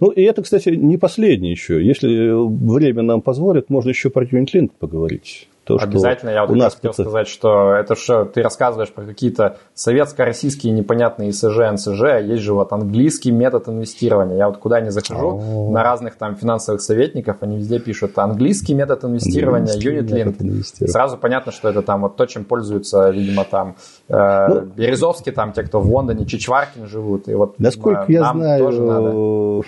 Ну, и это, кстати, не последний еще. Если время нам позволит, можно еще про Unit поговорить. То, Обязательно, я вот у нас хотел сказать, что это что ты рассказываешь про какие-то советско-российские непонятные ИСЖ, НСЖ, есть же вот английский метод инвестирования. Я вот куда ни захожу, О-о-о. на разных там финансовых советников, они везде пишут английский метод инвестирования, Unit Сразу понятно, что это там вот то, чем пользуются, видимо, там э, ну, Березовский, там те, кто в Лондоне, Чичваркин живут. И вот насколько э, я знаю, тоже надо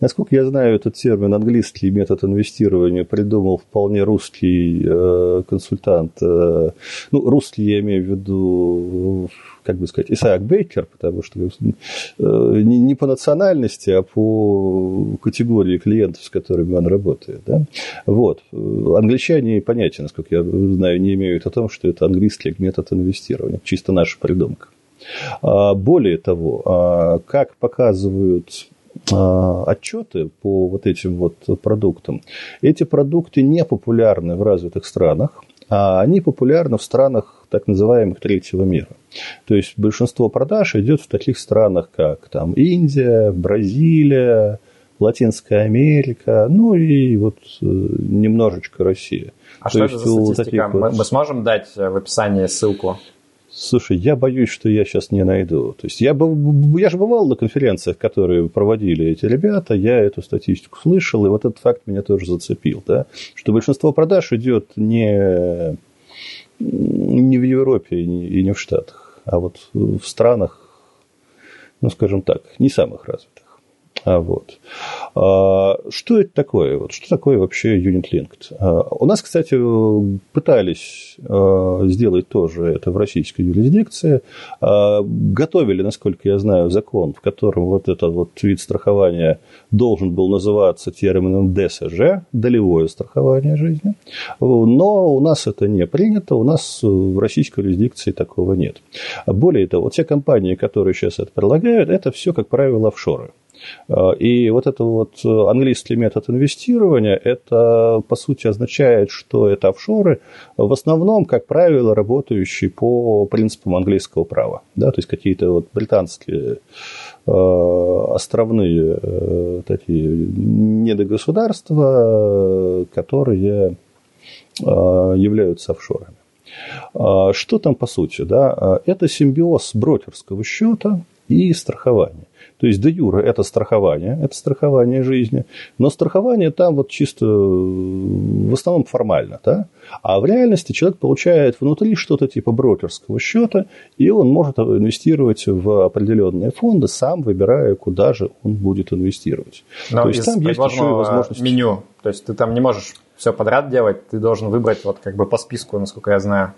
Насколько я знаю, этот термин английский метод инвестирования придумал вполне русский э, консультант. Э, ну, русский я имею в виду, как бы сказать, Исаак Бейкер, потому что э, не, не по национальности, а по категории клиентов, с которыми он работает. Да? Вот. Англичане, понятия, насколько я знаю, не имеют о том, что это английский метод инвестирования. Чисто наша придумка. А, более того, а, как показывают отчеты по вот этим вот продуктам. Эти продукты не популярны в развитых странах, а они популярны в странах так называемых третьего мира. То есть большинство продаж идет в таких странах, как там Индия, Бразилия, Латинская Америка, ну и вот э, немножечко Россия. А То что это за статистика? Мы, мы сможем дать в описании ссылку? Слушай, я боюсь, что я сейчас не найду. То есть я, я же бывал на конференциях, которые проводили эти ребята, я эту статистику слышал, и вот этот факт меня тоже зацепил, да, что большинство продаж идет не, не в Европе и не в Штатах, а вот в странах, ну, скажем так, не самых развитых. А, вот. А, что это такое? Вот, что такое вообще Unit Linked? А, у нас, кстати, пытались сделать тоже это в российской юрисдикции. Готовили, насколько я знаю, закон, в котором вот этот вот вид страхования должен был называться термином ДСЖ, долевое страхование жизни. Но у нас это не принято, у нас в российской юрисдикции такого нет. Более того, те компании, которые сейчас это предлагают, это все, как правило, офшоры. Э, и вот это вот э, английский метод инвестирования, это по сути означает, что это офшоры, в основном, как правило, работающие по принципам английского права. Да, то есть какие-то вот британские э, островные такие недогосударства, которые являются офшорами. Что там по сути? Да? Это симбиоз брокерского счета и страхования. То есть де юра это страхование, это страхование жизни, но страхование там вот чисто в основном формально, да? а в реальности человек получает внутри что-то типа брокерского счета, и он может инвестировать в определенные фонды, сам выбирая, куда же он будет инвестировать. Но то есть там есть еще и возможность... меню, то есть ты там не можешь все подряд делать, ты должен выбрать вот как бы по списку, насколько я знаю.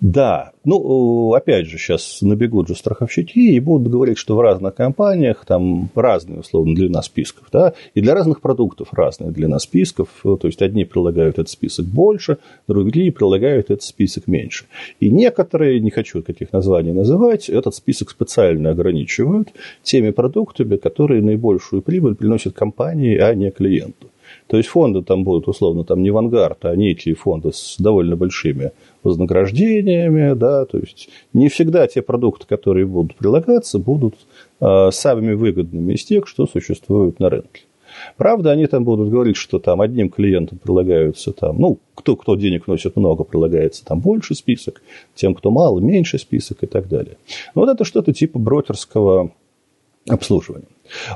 Да, ну, опять же, сейчас набегут же страховщики и будут говорить, что в разных компаниях там разные, условно, длина списков, да, и для разных продуктов разная длина списков, то есть одни прилагают этот список больше, другие прилагают этот список меньше. И некоторые, не хочу каких названий называть, этот список специально ограничивают теми продуктами, которые наибольшую прибыль приносят компании, а не клиенту. То есть фонды там будут условно там не Вангард, а некие фонды с довольно большими вознаграждениями, да, то есть не всегда те продукты, которые будут прилагаться, будут э, самыми выгодными из тех, что существуют на рынке. Правда, они там будут говорить, что там одним клиентам прилагаются там, ну, кто, кто денег вносит много, прилагается там больше список, тем, кто мало, меньше список и так далее. Но вот это что-то типа брокерского обслуживания.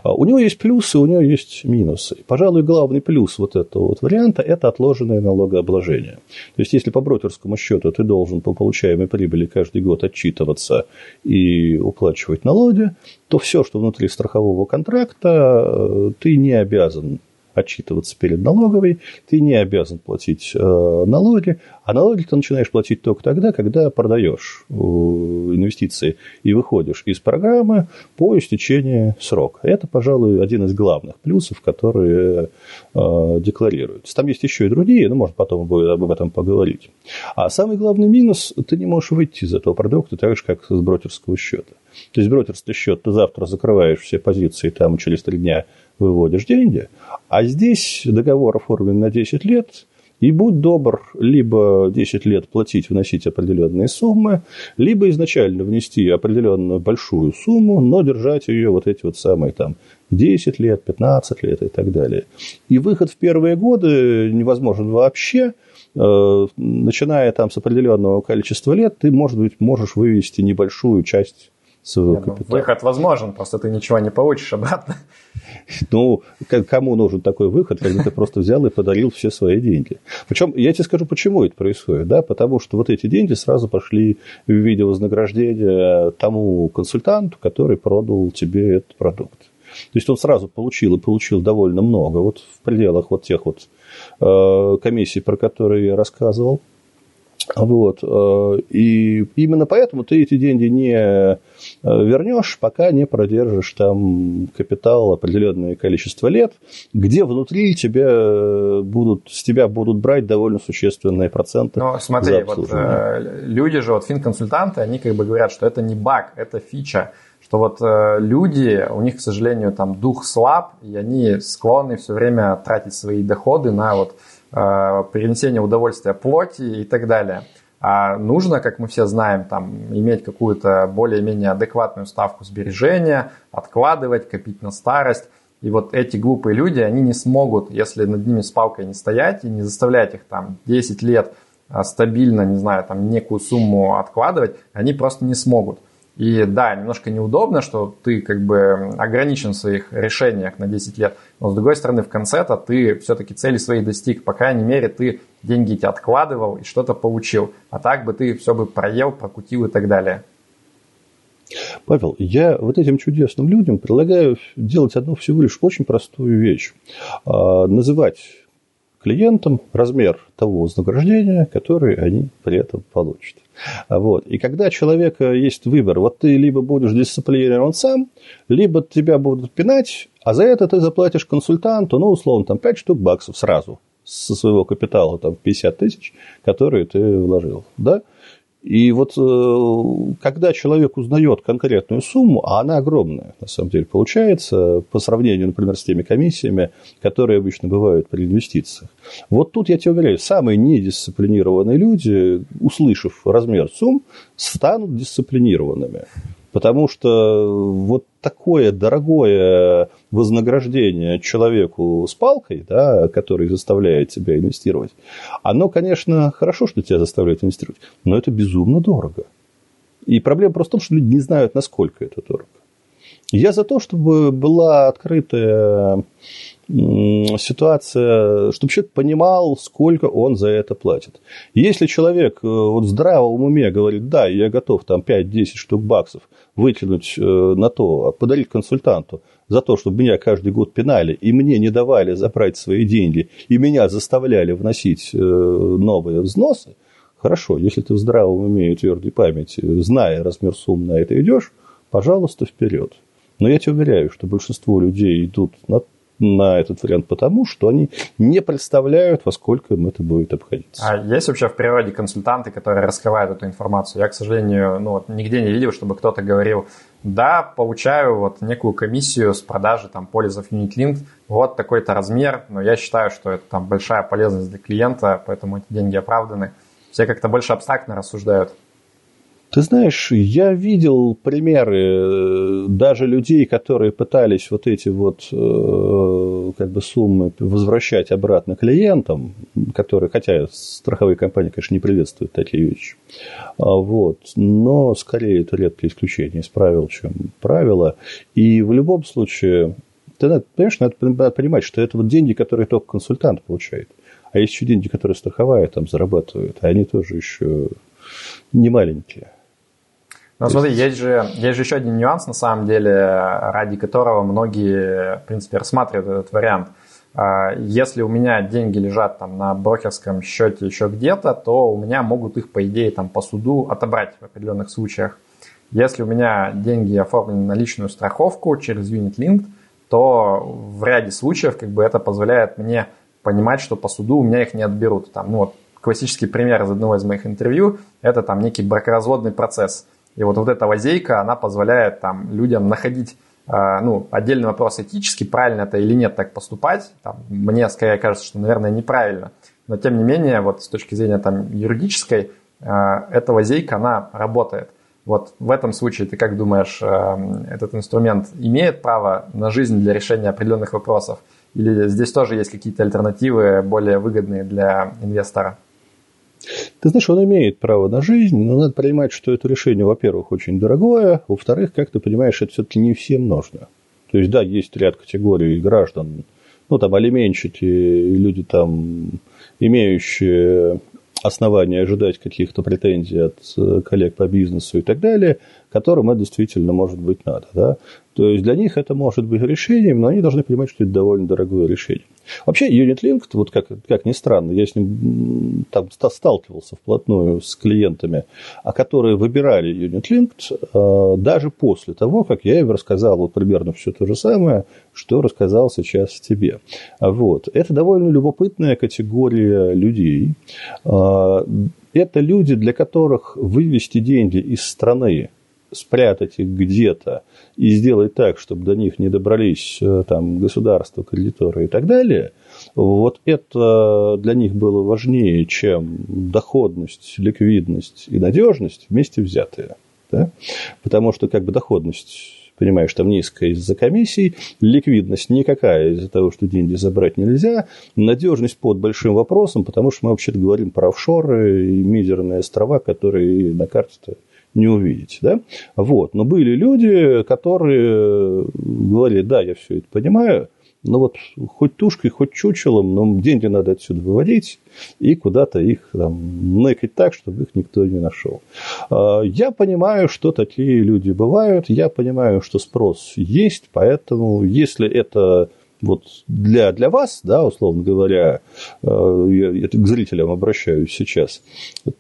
А у него есть плюсы, у него есть минусы. Пожалуй, главный плюс вот этого вот варианта – это отложенное налогообложение. То есть, если по брокерскому счету ты должен по получаемой прибыли каждый год отчитываться и уплачивать налоги, то все, что внутри страхового контракта, э, ты не обязан отчитываться перед налоговой, ты не обязан платить э, налоги, а налоги ты начинаешь платить только тогда, когда продаешь э, инвестиции и выходишь из программы по истечении срока. Это, пожалуй, один из главных плюсов, которые э, декларируются. Там есть еще и другие, но, может, потом будет об этом поговорить. А самый главный минус – ты не можешь выйти из этого продукта так же, как с брокерского счета. То есть брокерский счет ты завтра закрываешь все позиции, там через три дня выводишь деньги, а здесь договор оформлен на 10 лет, и будь добр, либо 10 лет платить, вносить определенные суммы, либо изначально внести определенную большую сумму, но держать ее вот эти вот самые там 10 лет, 15 лет и так далее. И выход в первые годы невозможен вообще, э, начиная там с определенного количества лет, ты, может быть, можешь вывести небольшую часть своего Нет, капитала. Выход возможен, просто ты ничего не получишь обратно. Ну, кому нужен такой выход, когда ты просто взял и подарил все свои деньги? Причем, я тебе скажу, почему это происходит. Да? Потому что вот эти деньги сразу пошли в виде вознаграждения тому консультанту, который продал тебе этот продукт. То есть он сразу получил и получил довольно много, вот в пределах вот тех вот э, комиссий, про которые я рассказывал. Вот. Э, и именно поэтому ты эти деньги не э, вернешь, пока не продержишь там капитал определенное количество лет, где внутри тебе э, будут, с тебя будут брать довольно существенные проценты. Ну, смотри, вот э, люди же, вот финконсультанты, они как бы говорят, что это не баг, это фича что вот э, люди, у них, к сожалению, там дух слаб, и они склонны все время тратить свои доходы на вот принесение удовольствия плоти и так далее. А нужно, как мы все знаем, там, иметь какую-то более-менее адекватную ставку сбережения, откладывать, копить на старость. И вот эти глупые люди, они не смогут, если над ними с палкой не стоять и не заставлять их там 10 лет а, стабильно, не знаю, там некую сумму откладывать, они просто не смогут. И да, немножко неудобно, что ты как бы ограничен в своих решениях на 10 лет, но с другой стороны в конце-то ты все-таки цели свои достиг, по крайней мере ты деньги эти откладывал и что-то получил, а так бы ты все бы проел, прокутил и так далее. Павел, я вот этим чудесным людям предлагаю делать одну всего лишь очень простую вещь. А, называть клиентам размер того вознаграждения, которое они при этом получат. Вот. И когда у человека есть выбор, вот ты либо будешь дисциплинирован сам, либо тебя будут пинать, а за это ты заплатишь консультанту, ну, условно, там 5 штук баксов сразу со своего капитала, там, 50 тысяч, которые ты вложил, да? И вот э, когда человек узнает конкретную сумму, а она огромная, на самом деле, получается, по сравнению, например, с теми комиссиями, которые обычно бывают при инвестициях. Вот тут, я тебе уверяю, самые недисциплинированные люди, услышав размер сумм, станут дисциплинированными. Потому что вот такое дорогое вознаграждение человеку с палкой, да, который заставляет тебя инвестировать, оно, конечно, хорошо, что тебя заставляет инвестировать, но это безумно дорого. И проблема просто в том, что люди не знают, насколько это дорого. Я за то, чтобы была открытая ситуация, чтобы человек понимал, сколько он за это платит. Если человек э, вот в здравом уме говорит, да, я готов там 5-10 штук баксов вытянуть э, на то, а подарить консультанту за то, чтобы меня каждый год пинали, и мне не давали забрать свои деньги, и меня заставляли вносить э, новые взносы, хорошо, если ты в здравом уме и твердой памяти, зная размер сумм на это идешь, пожалуйста, вперед. Но я тебе уверяю, что большинство людей идут на на этот вариант потому, что они не представляют, во сколько им это будет обходиться. А есть вообще в природе консультанты, которые раскрывают эту информацию? Я, к сожалению, ну, вот, нигде не видел, чтобы кто-то говорил, да, получаю вот некую комиссию с продажи там полисов UnitLink, вот такой-то размер, но я считаю, что это там большая полезность для клиента, поэтому эти деньги оправданы. Все как-то больше абстрактно рассуждают. Ты знаешь, я видел примеры э, даже людей, которые пытались вот эти вот э, как бы суммы возвращать обратно клиентам, которые, хотя страховые компании, конечно, не приветствуют такие вещи, а вот, но скорее это редкое исключение из правил, чем правило. И в любом случае, ты, понимаешь, надо понимать, что это вот деньги, которые только консультант получает. А есть еще деньги, которые страховая там зарабатывают, а они тоже еще не маленькие. Ну, смотри, есть же, есть же еще один нюанс, на самом деле, ради которого многие, в принципе, рассматривают этот вариант. А, если у меня деньги лежат там на брокерском счете еще где-то, то у меня могут их, по идее, там по суду отобрать в определенных случаях. Если у меня деньги оформлены на личную страховку через UnitLink, то в ряде случаев как бы это позволяет мне понимать, что по суду у меня их не отберут. Там, ну, вот, классический пример из одного из моих интервью – это там некий бракоразводный процесс – и вот, вот эта лазейка, она позволяет там, людям находить э, ну, отдельный вопрос этический, правильно это или нет так поступать. Там, мне скорее кажется, что, наверное, неправильно. Но тем не менее, вот с точки зрения там, юридической, э, эта лазейка, она работает. Вот в этом случае ты как думаешь, э, этот инструмент имеет право на жизнь для решения определенных вопросов? Или здесь тоже есть какие-то альтернативы более выгодные для инвестора? Ты знаешь, он имеет право на жизнь, но надо понимать, что это решение, во-первых, очень дорогое, во-вторых, как ты понимаешь, это все-таки не всем нужно. То есть, да, есть ряд категорий граждан, ну, там, алименщики, люди там, имеющие основания ожидать каких-то претензий от э, коллег по бизнесу и так далее, которым это действительно может быть надо. Да? То есть для них это может быть решением, но они должны понимать, что это довольно дорогое решение. Вообще, UnitLink, вот как, как ни странно, я с ним там сталкивался вплотную с клиентами, а которые выбирали UnitLink э, даже после того, как я им рассказал вот примерно все то же самое, что рассказал сейчас тебе. Вот. Это довольно любопытная категория людей. Э, это люди, для которых вывести деньги из страны спрятать их где-то и сделать так, чтобы до них не добрались э, там, государства, кредиторы и так далее, вот это для них было важнее, чем доходность, ликвидность и надежность вместе взятые. Да? Потому что как бы доходность понимаешь, там низкая из-за комиссий, ликвидность никакая из-за того, что деньги забрать нельзя, надежность под большим вопросом, потому что мы вообще-то говорим про офшоры и мизерные острова, которые на карте не увидеть. Да? Вот. Но были люди, которые говорили, да, я все это понимаю, ну вот хоть тушкой, хоть чучелом, но деньги надо отсюда выводить и куда-то их там нэкать так, чтобы их никто не нашел. А, я понимаю, что такие люди бывают, я понимаю, что спрос есть, поэтому если это вот для, для вас, да, условно говоря, э, я к зрителям обращаюсь сейчас,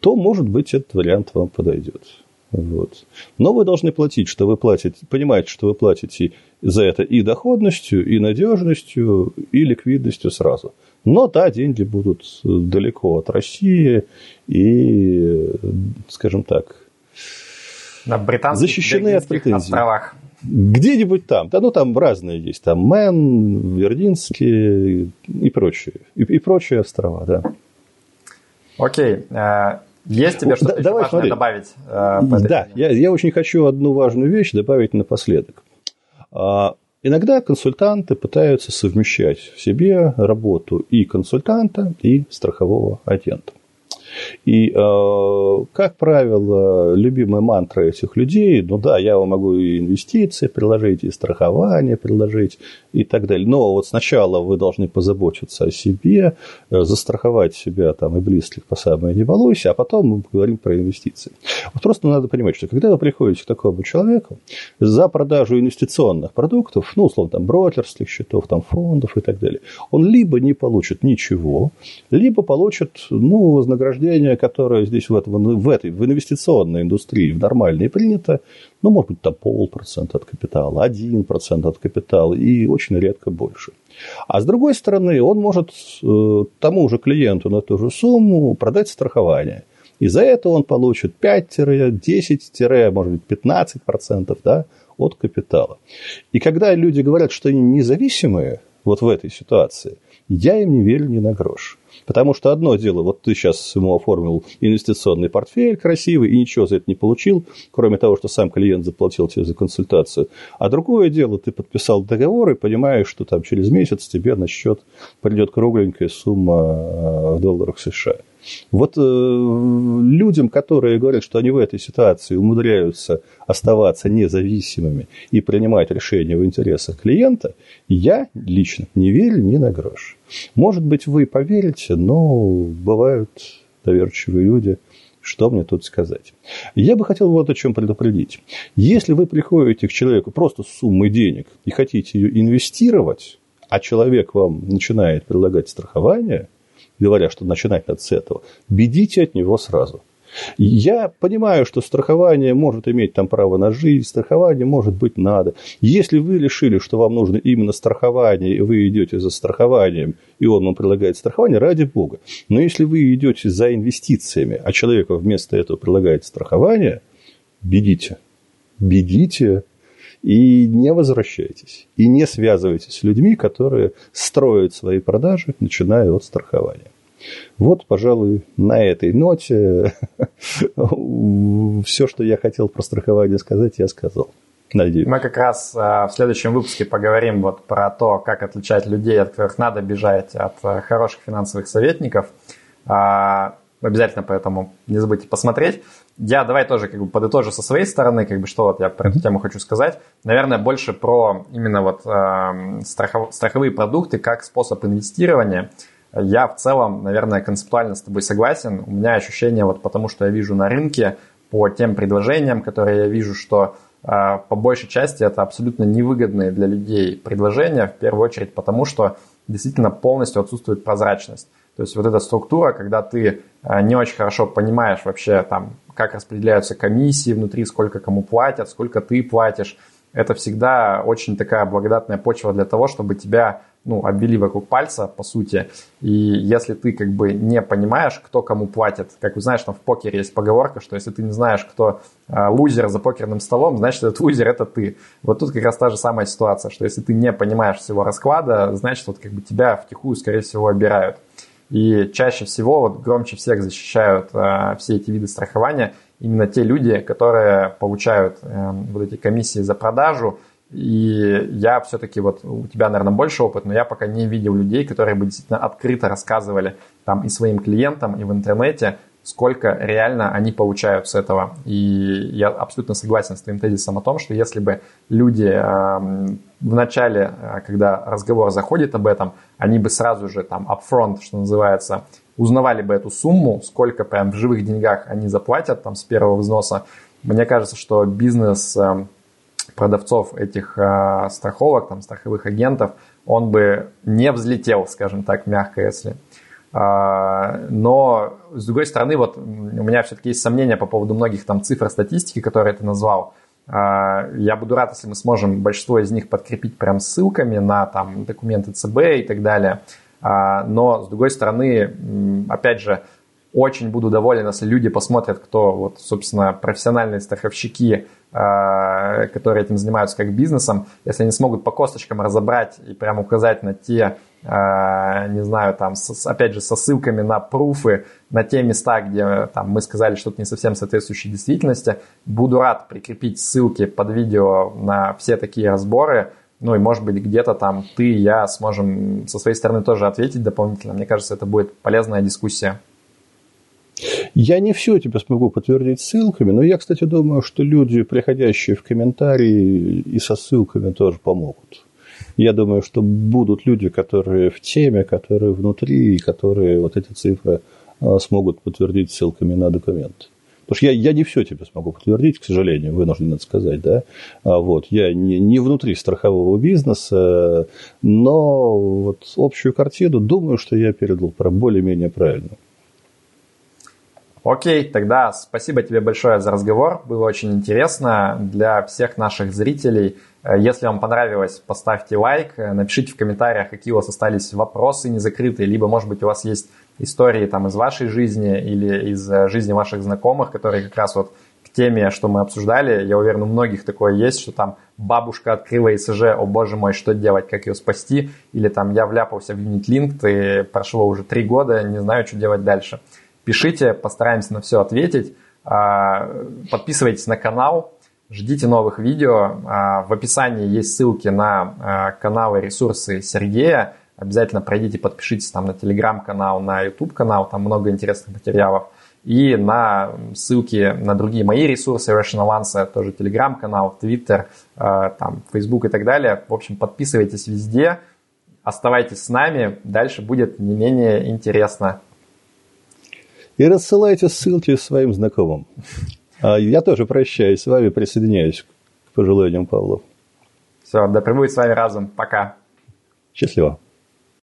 то, может быть, этот вариант вам подойдет. Вот. Но вы должны платить, что вы платите, понимаете, что вы платите за это и доходностью, и надежностью, и ликвидностью сразу. Но да, деньги будут далеко от России и, скажем так, на британских защищены от претензий. островах. Где-нибудь там. Да, ну, там разные есть. Там Мэн, Вердинский и прочие. И, и прочие острова, да. Окей. Э, есть тебе что-то да, важное смотри. добавить? Э, да, я, я очень хочу одну важную вещь добавить напоследок. А, иногда консультанты пытаются совмещать в себе работу и консультанта, и страхового агента. И, э, как правило, любимая мантра этих людей, ну да, я вам могу и инвестиции предложить, и страхование предложить, и так далее. Но вот сначала вы должны позаботиться о себе, э, застраховать себя там и близких по самое не балуйся, а потом мы поговорим про инвестиции. Вот просто надо понимать, что когда вы приходите к такому человеку, за продажу инвестиционных продуктов, ну, условно, там, брокерских счетов, там, фондов и так далее, он либо не получит ничего, либо получит, ну, вознаграждение, которое здесь в, этом, в этой, в инвестиционной индустрии, в нормальной принято, ну, может быть, там полпроцента от капитала, один процент от капитала и очень редко больше. А с другой стороны, он может э, тому же клиенту на ту же сумму продать страхование. И за это он получит 5-10, может быть, 15% да, от капитала. И когда люди говорят, что они независимые вот в этой ситуации, я им не верю ни на грош. Потому что одно дело, вот ты сейчас ему оформил инвестиционный портфель красивый и ничего за это не получил, кроме того, что сам клиент заплатил тебе за консультацию. А другое дело, ты подписал договор и понимаешь, что там через месяц тебе на счет придет кругленькая сумма э, в долларах США. Вот э, людям, которые говорят, что они в этой ситуации умудряются оставаться независимыми и принимать решения в интересах клиента, я лично не верю ни на грош. Может быть, вы поверите, но бывают доверчивые люди, что мне тут сказать? Я бы хотел вот о чем предупредить. Если вы приходите к человеку просто с суммой денег и хотите ее инвестировать, а человек вам начинает предлагать страхование, говоря, что начинать надо с этого, бедите от него сразу. Я понимаю, что страхование может иметь там право на жизнь, страхование может быть надо. Если вы решили, что вам нужно именно страхование, и вы идете за страхованием, и он вам предлагает страхование, ради бога. Но если вы идете за инвестициями, а человек вместо этого предлагает страхование, бедите. Бедите и не возвращайтесь. И не связывайтесь с людьми, которые строят свои продажи, начиная от страхования. Вот, пожалуй, на этой ноте все, что я хотел про страхование сказать, я сказал. Надеюсь. Мы как раз а, в следующем выпуске поговорим вот про то, как отличать людей, от которых надо бежать, от а, хороших финансовых советников. Обязательно поэтому не забудьте посмотреть. Я давай тоже как бы подытожу со своей стороны, как бы что вот я про эту тему хочу сказать. Наверное, больше про именно вот э, страхов, страховые продукты как способ инвестирования. Я в целом, наверное, концептуально с тобой согласен. У меня ощущение вот потому, что я вижу на рынке по тем предложениям, которые я вижу, что э, по большей части это абсолютно невыгодные для людей предложения, в первую очередь потому, что действительно полностью отсутствует прозрачность. То есть вот эта структура, когда ты э, не очень хорошо понимаешь вообще там, как распределяются комиссии внутри, сколько кому платят, сколько ты платишь, это всегда очень такая благодатная почва для того, чтобы тебя ну, обвели вокруг пальца, по сути. И если ты как бы не понимаешь, кто кому платит, как вы знаешь, там в покере есть поговорка, что если ты не знаешь, кто э, лузер за покерным столом, значит, этот лузер это ты. Вот тут как раз та же самая ситуация, что если ты не понимаешь всего расклада, значит, вот как бы тебя втихую, скорее всего, обирают. И чаще всего вот громче всех защищают э, все эти виды страхования именно те люди, которые получают э, вот эти комиссии за продажу. И я все-таки вот у тебя, наверное, больше опыт, но я пока не видел людей, которые бы действительно открыто рассказывали там и своим клиентам, и в интернете сколько реально они получают с этого. И я абсолютно согласен с твоим тезисом о том, что если бы люди э, в начале, э, когда разговор заходит об этом, они бы сразу же там upfront, что называется, узнавали бы эту сумму, сколько прям в живых деньгах они заплатят там с первого взноса, мне кажется, что бизнес э, продавцов этих э, страховок, там, страховых агентов, он бы не взлетел, скажем так, мягко, если. А, но, с другой стороны, вот у меня все-таки есть сомнения по поводу многих там цифр статистики, которые ты назвал. А, я буду рад, если мы сможем большинство из них подкрепить прям ссылками на там документы ЦБ и так далее. А, но, с другой стороны, опять же, очень буду доволен, если люди посмотрят, кто, вот, собственно, профессиональные страховщики, которые этим занимаются как бизнесом, если они смогут по косточкам разобрать и прямо указать на те, не знаю, там, опять же, со ссылками на пруфы, на те места, где там, мы сказали что-то не совсем соответствующее действительности, буду рад прикрепить ссылки под видео на все такие разборы, ну и, может быть, где-то там ты и я сможем со своей стороны тоже ответить дополнительно. Мне кажется, это будет полезная дискуссия. Я не все тебе смогу подтвердить ссылками, но я, кстати, думаю, что люди, приходящие в комментарии, и со ссылками тоже помогут. Я думаю, что будут люди, которые в теме, которые внутри, и которые вот эти цифры а, смогут подтвердить ссылками на документ. Потому что я, я не все тебе смогу подтвердить, к сожалению, вынужден это сказать, да. А вот, я не, не внутри страхового бизнеса, но вот общую картину думаю, что я передал более-менее правильно. Окей, тогда спасибо тебе большое за разговор. Было очень интересно для всех наших зрителей. Э, если вам понравилось, поставьте лайк, э, напишите в комментариях, какие у вас остались вопросы незакрытые, либо, может быть, у вас есть истории там из вашей жизни или из э, жизни ваших знакомых, которые как раз вот к теме, что мы обсуждали. Я уверен, у многих такое есть, что там бабушка открыла ИСЖ, о боже мой, что делать, как ее спасти, или там я вляпался в юнит-линк, и прошло уже три года, не знаю, что делать дальше. Пишите, постараемся на все ответить. А, подписывайтесь на канал, ждите новых видео. А, в описании есть ссылки на а, каналы, ресурсы Сергея. Обязательно пройдите, подпишитесь там на телеграм-канал, на YouTube-канал, там много интересных материалов. И на ссылки на другие мои ресурсы, Rational Answer, тоже телеграм-канал, Twitter, там, Facebook и так далее. В общем, подписывайтесь везде, оставайтесь с нами, дальше будет не менее интересно и рассылайте ссылки своим знакомым. А я тоже прощаюсь с вами, присоединяюсь к пожеланиям Павла. Все, да пребудет с вами разум. Пока. Счастливо.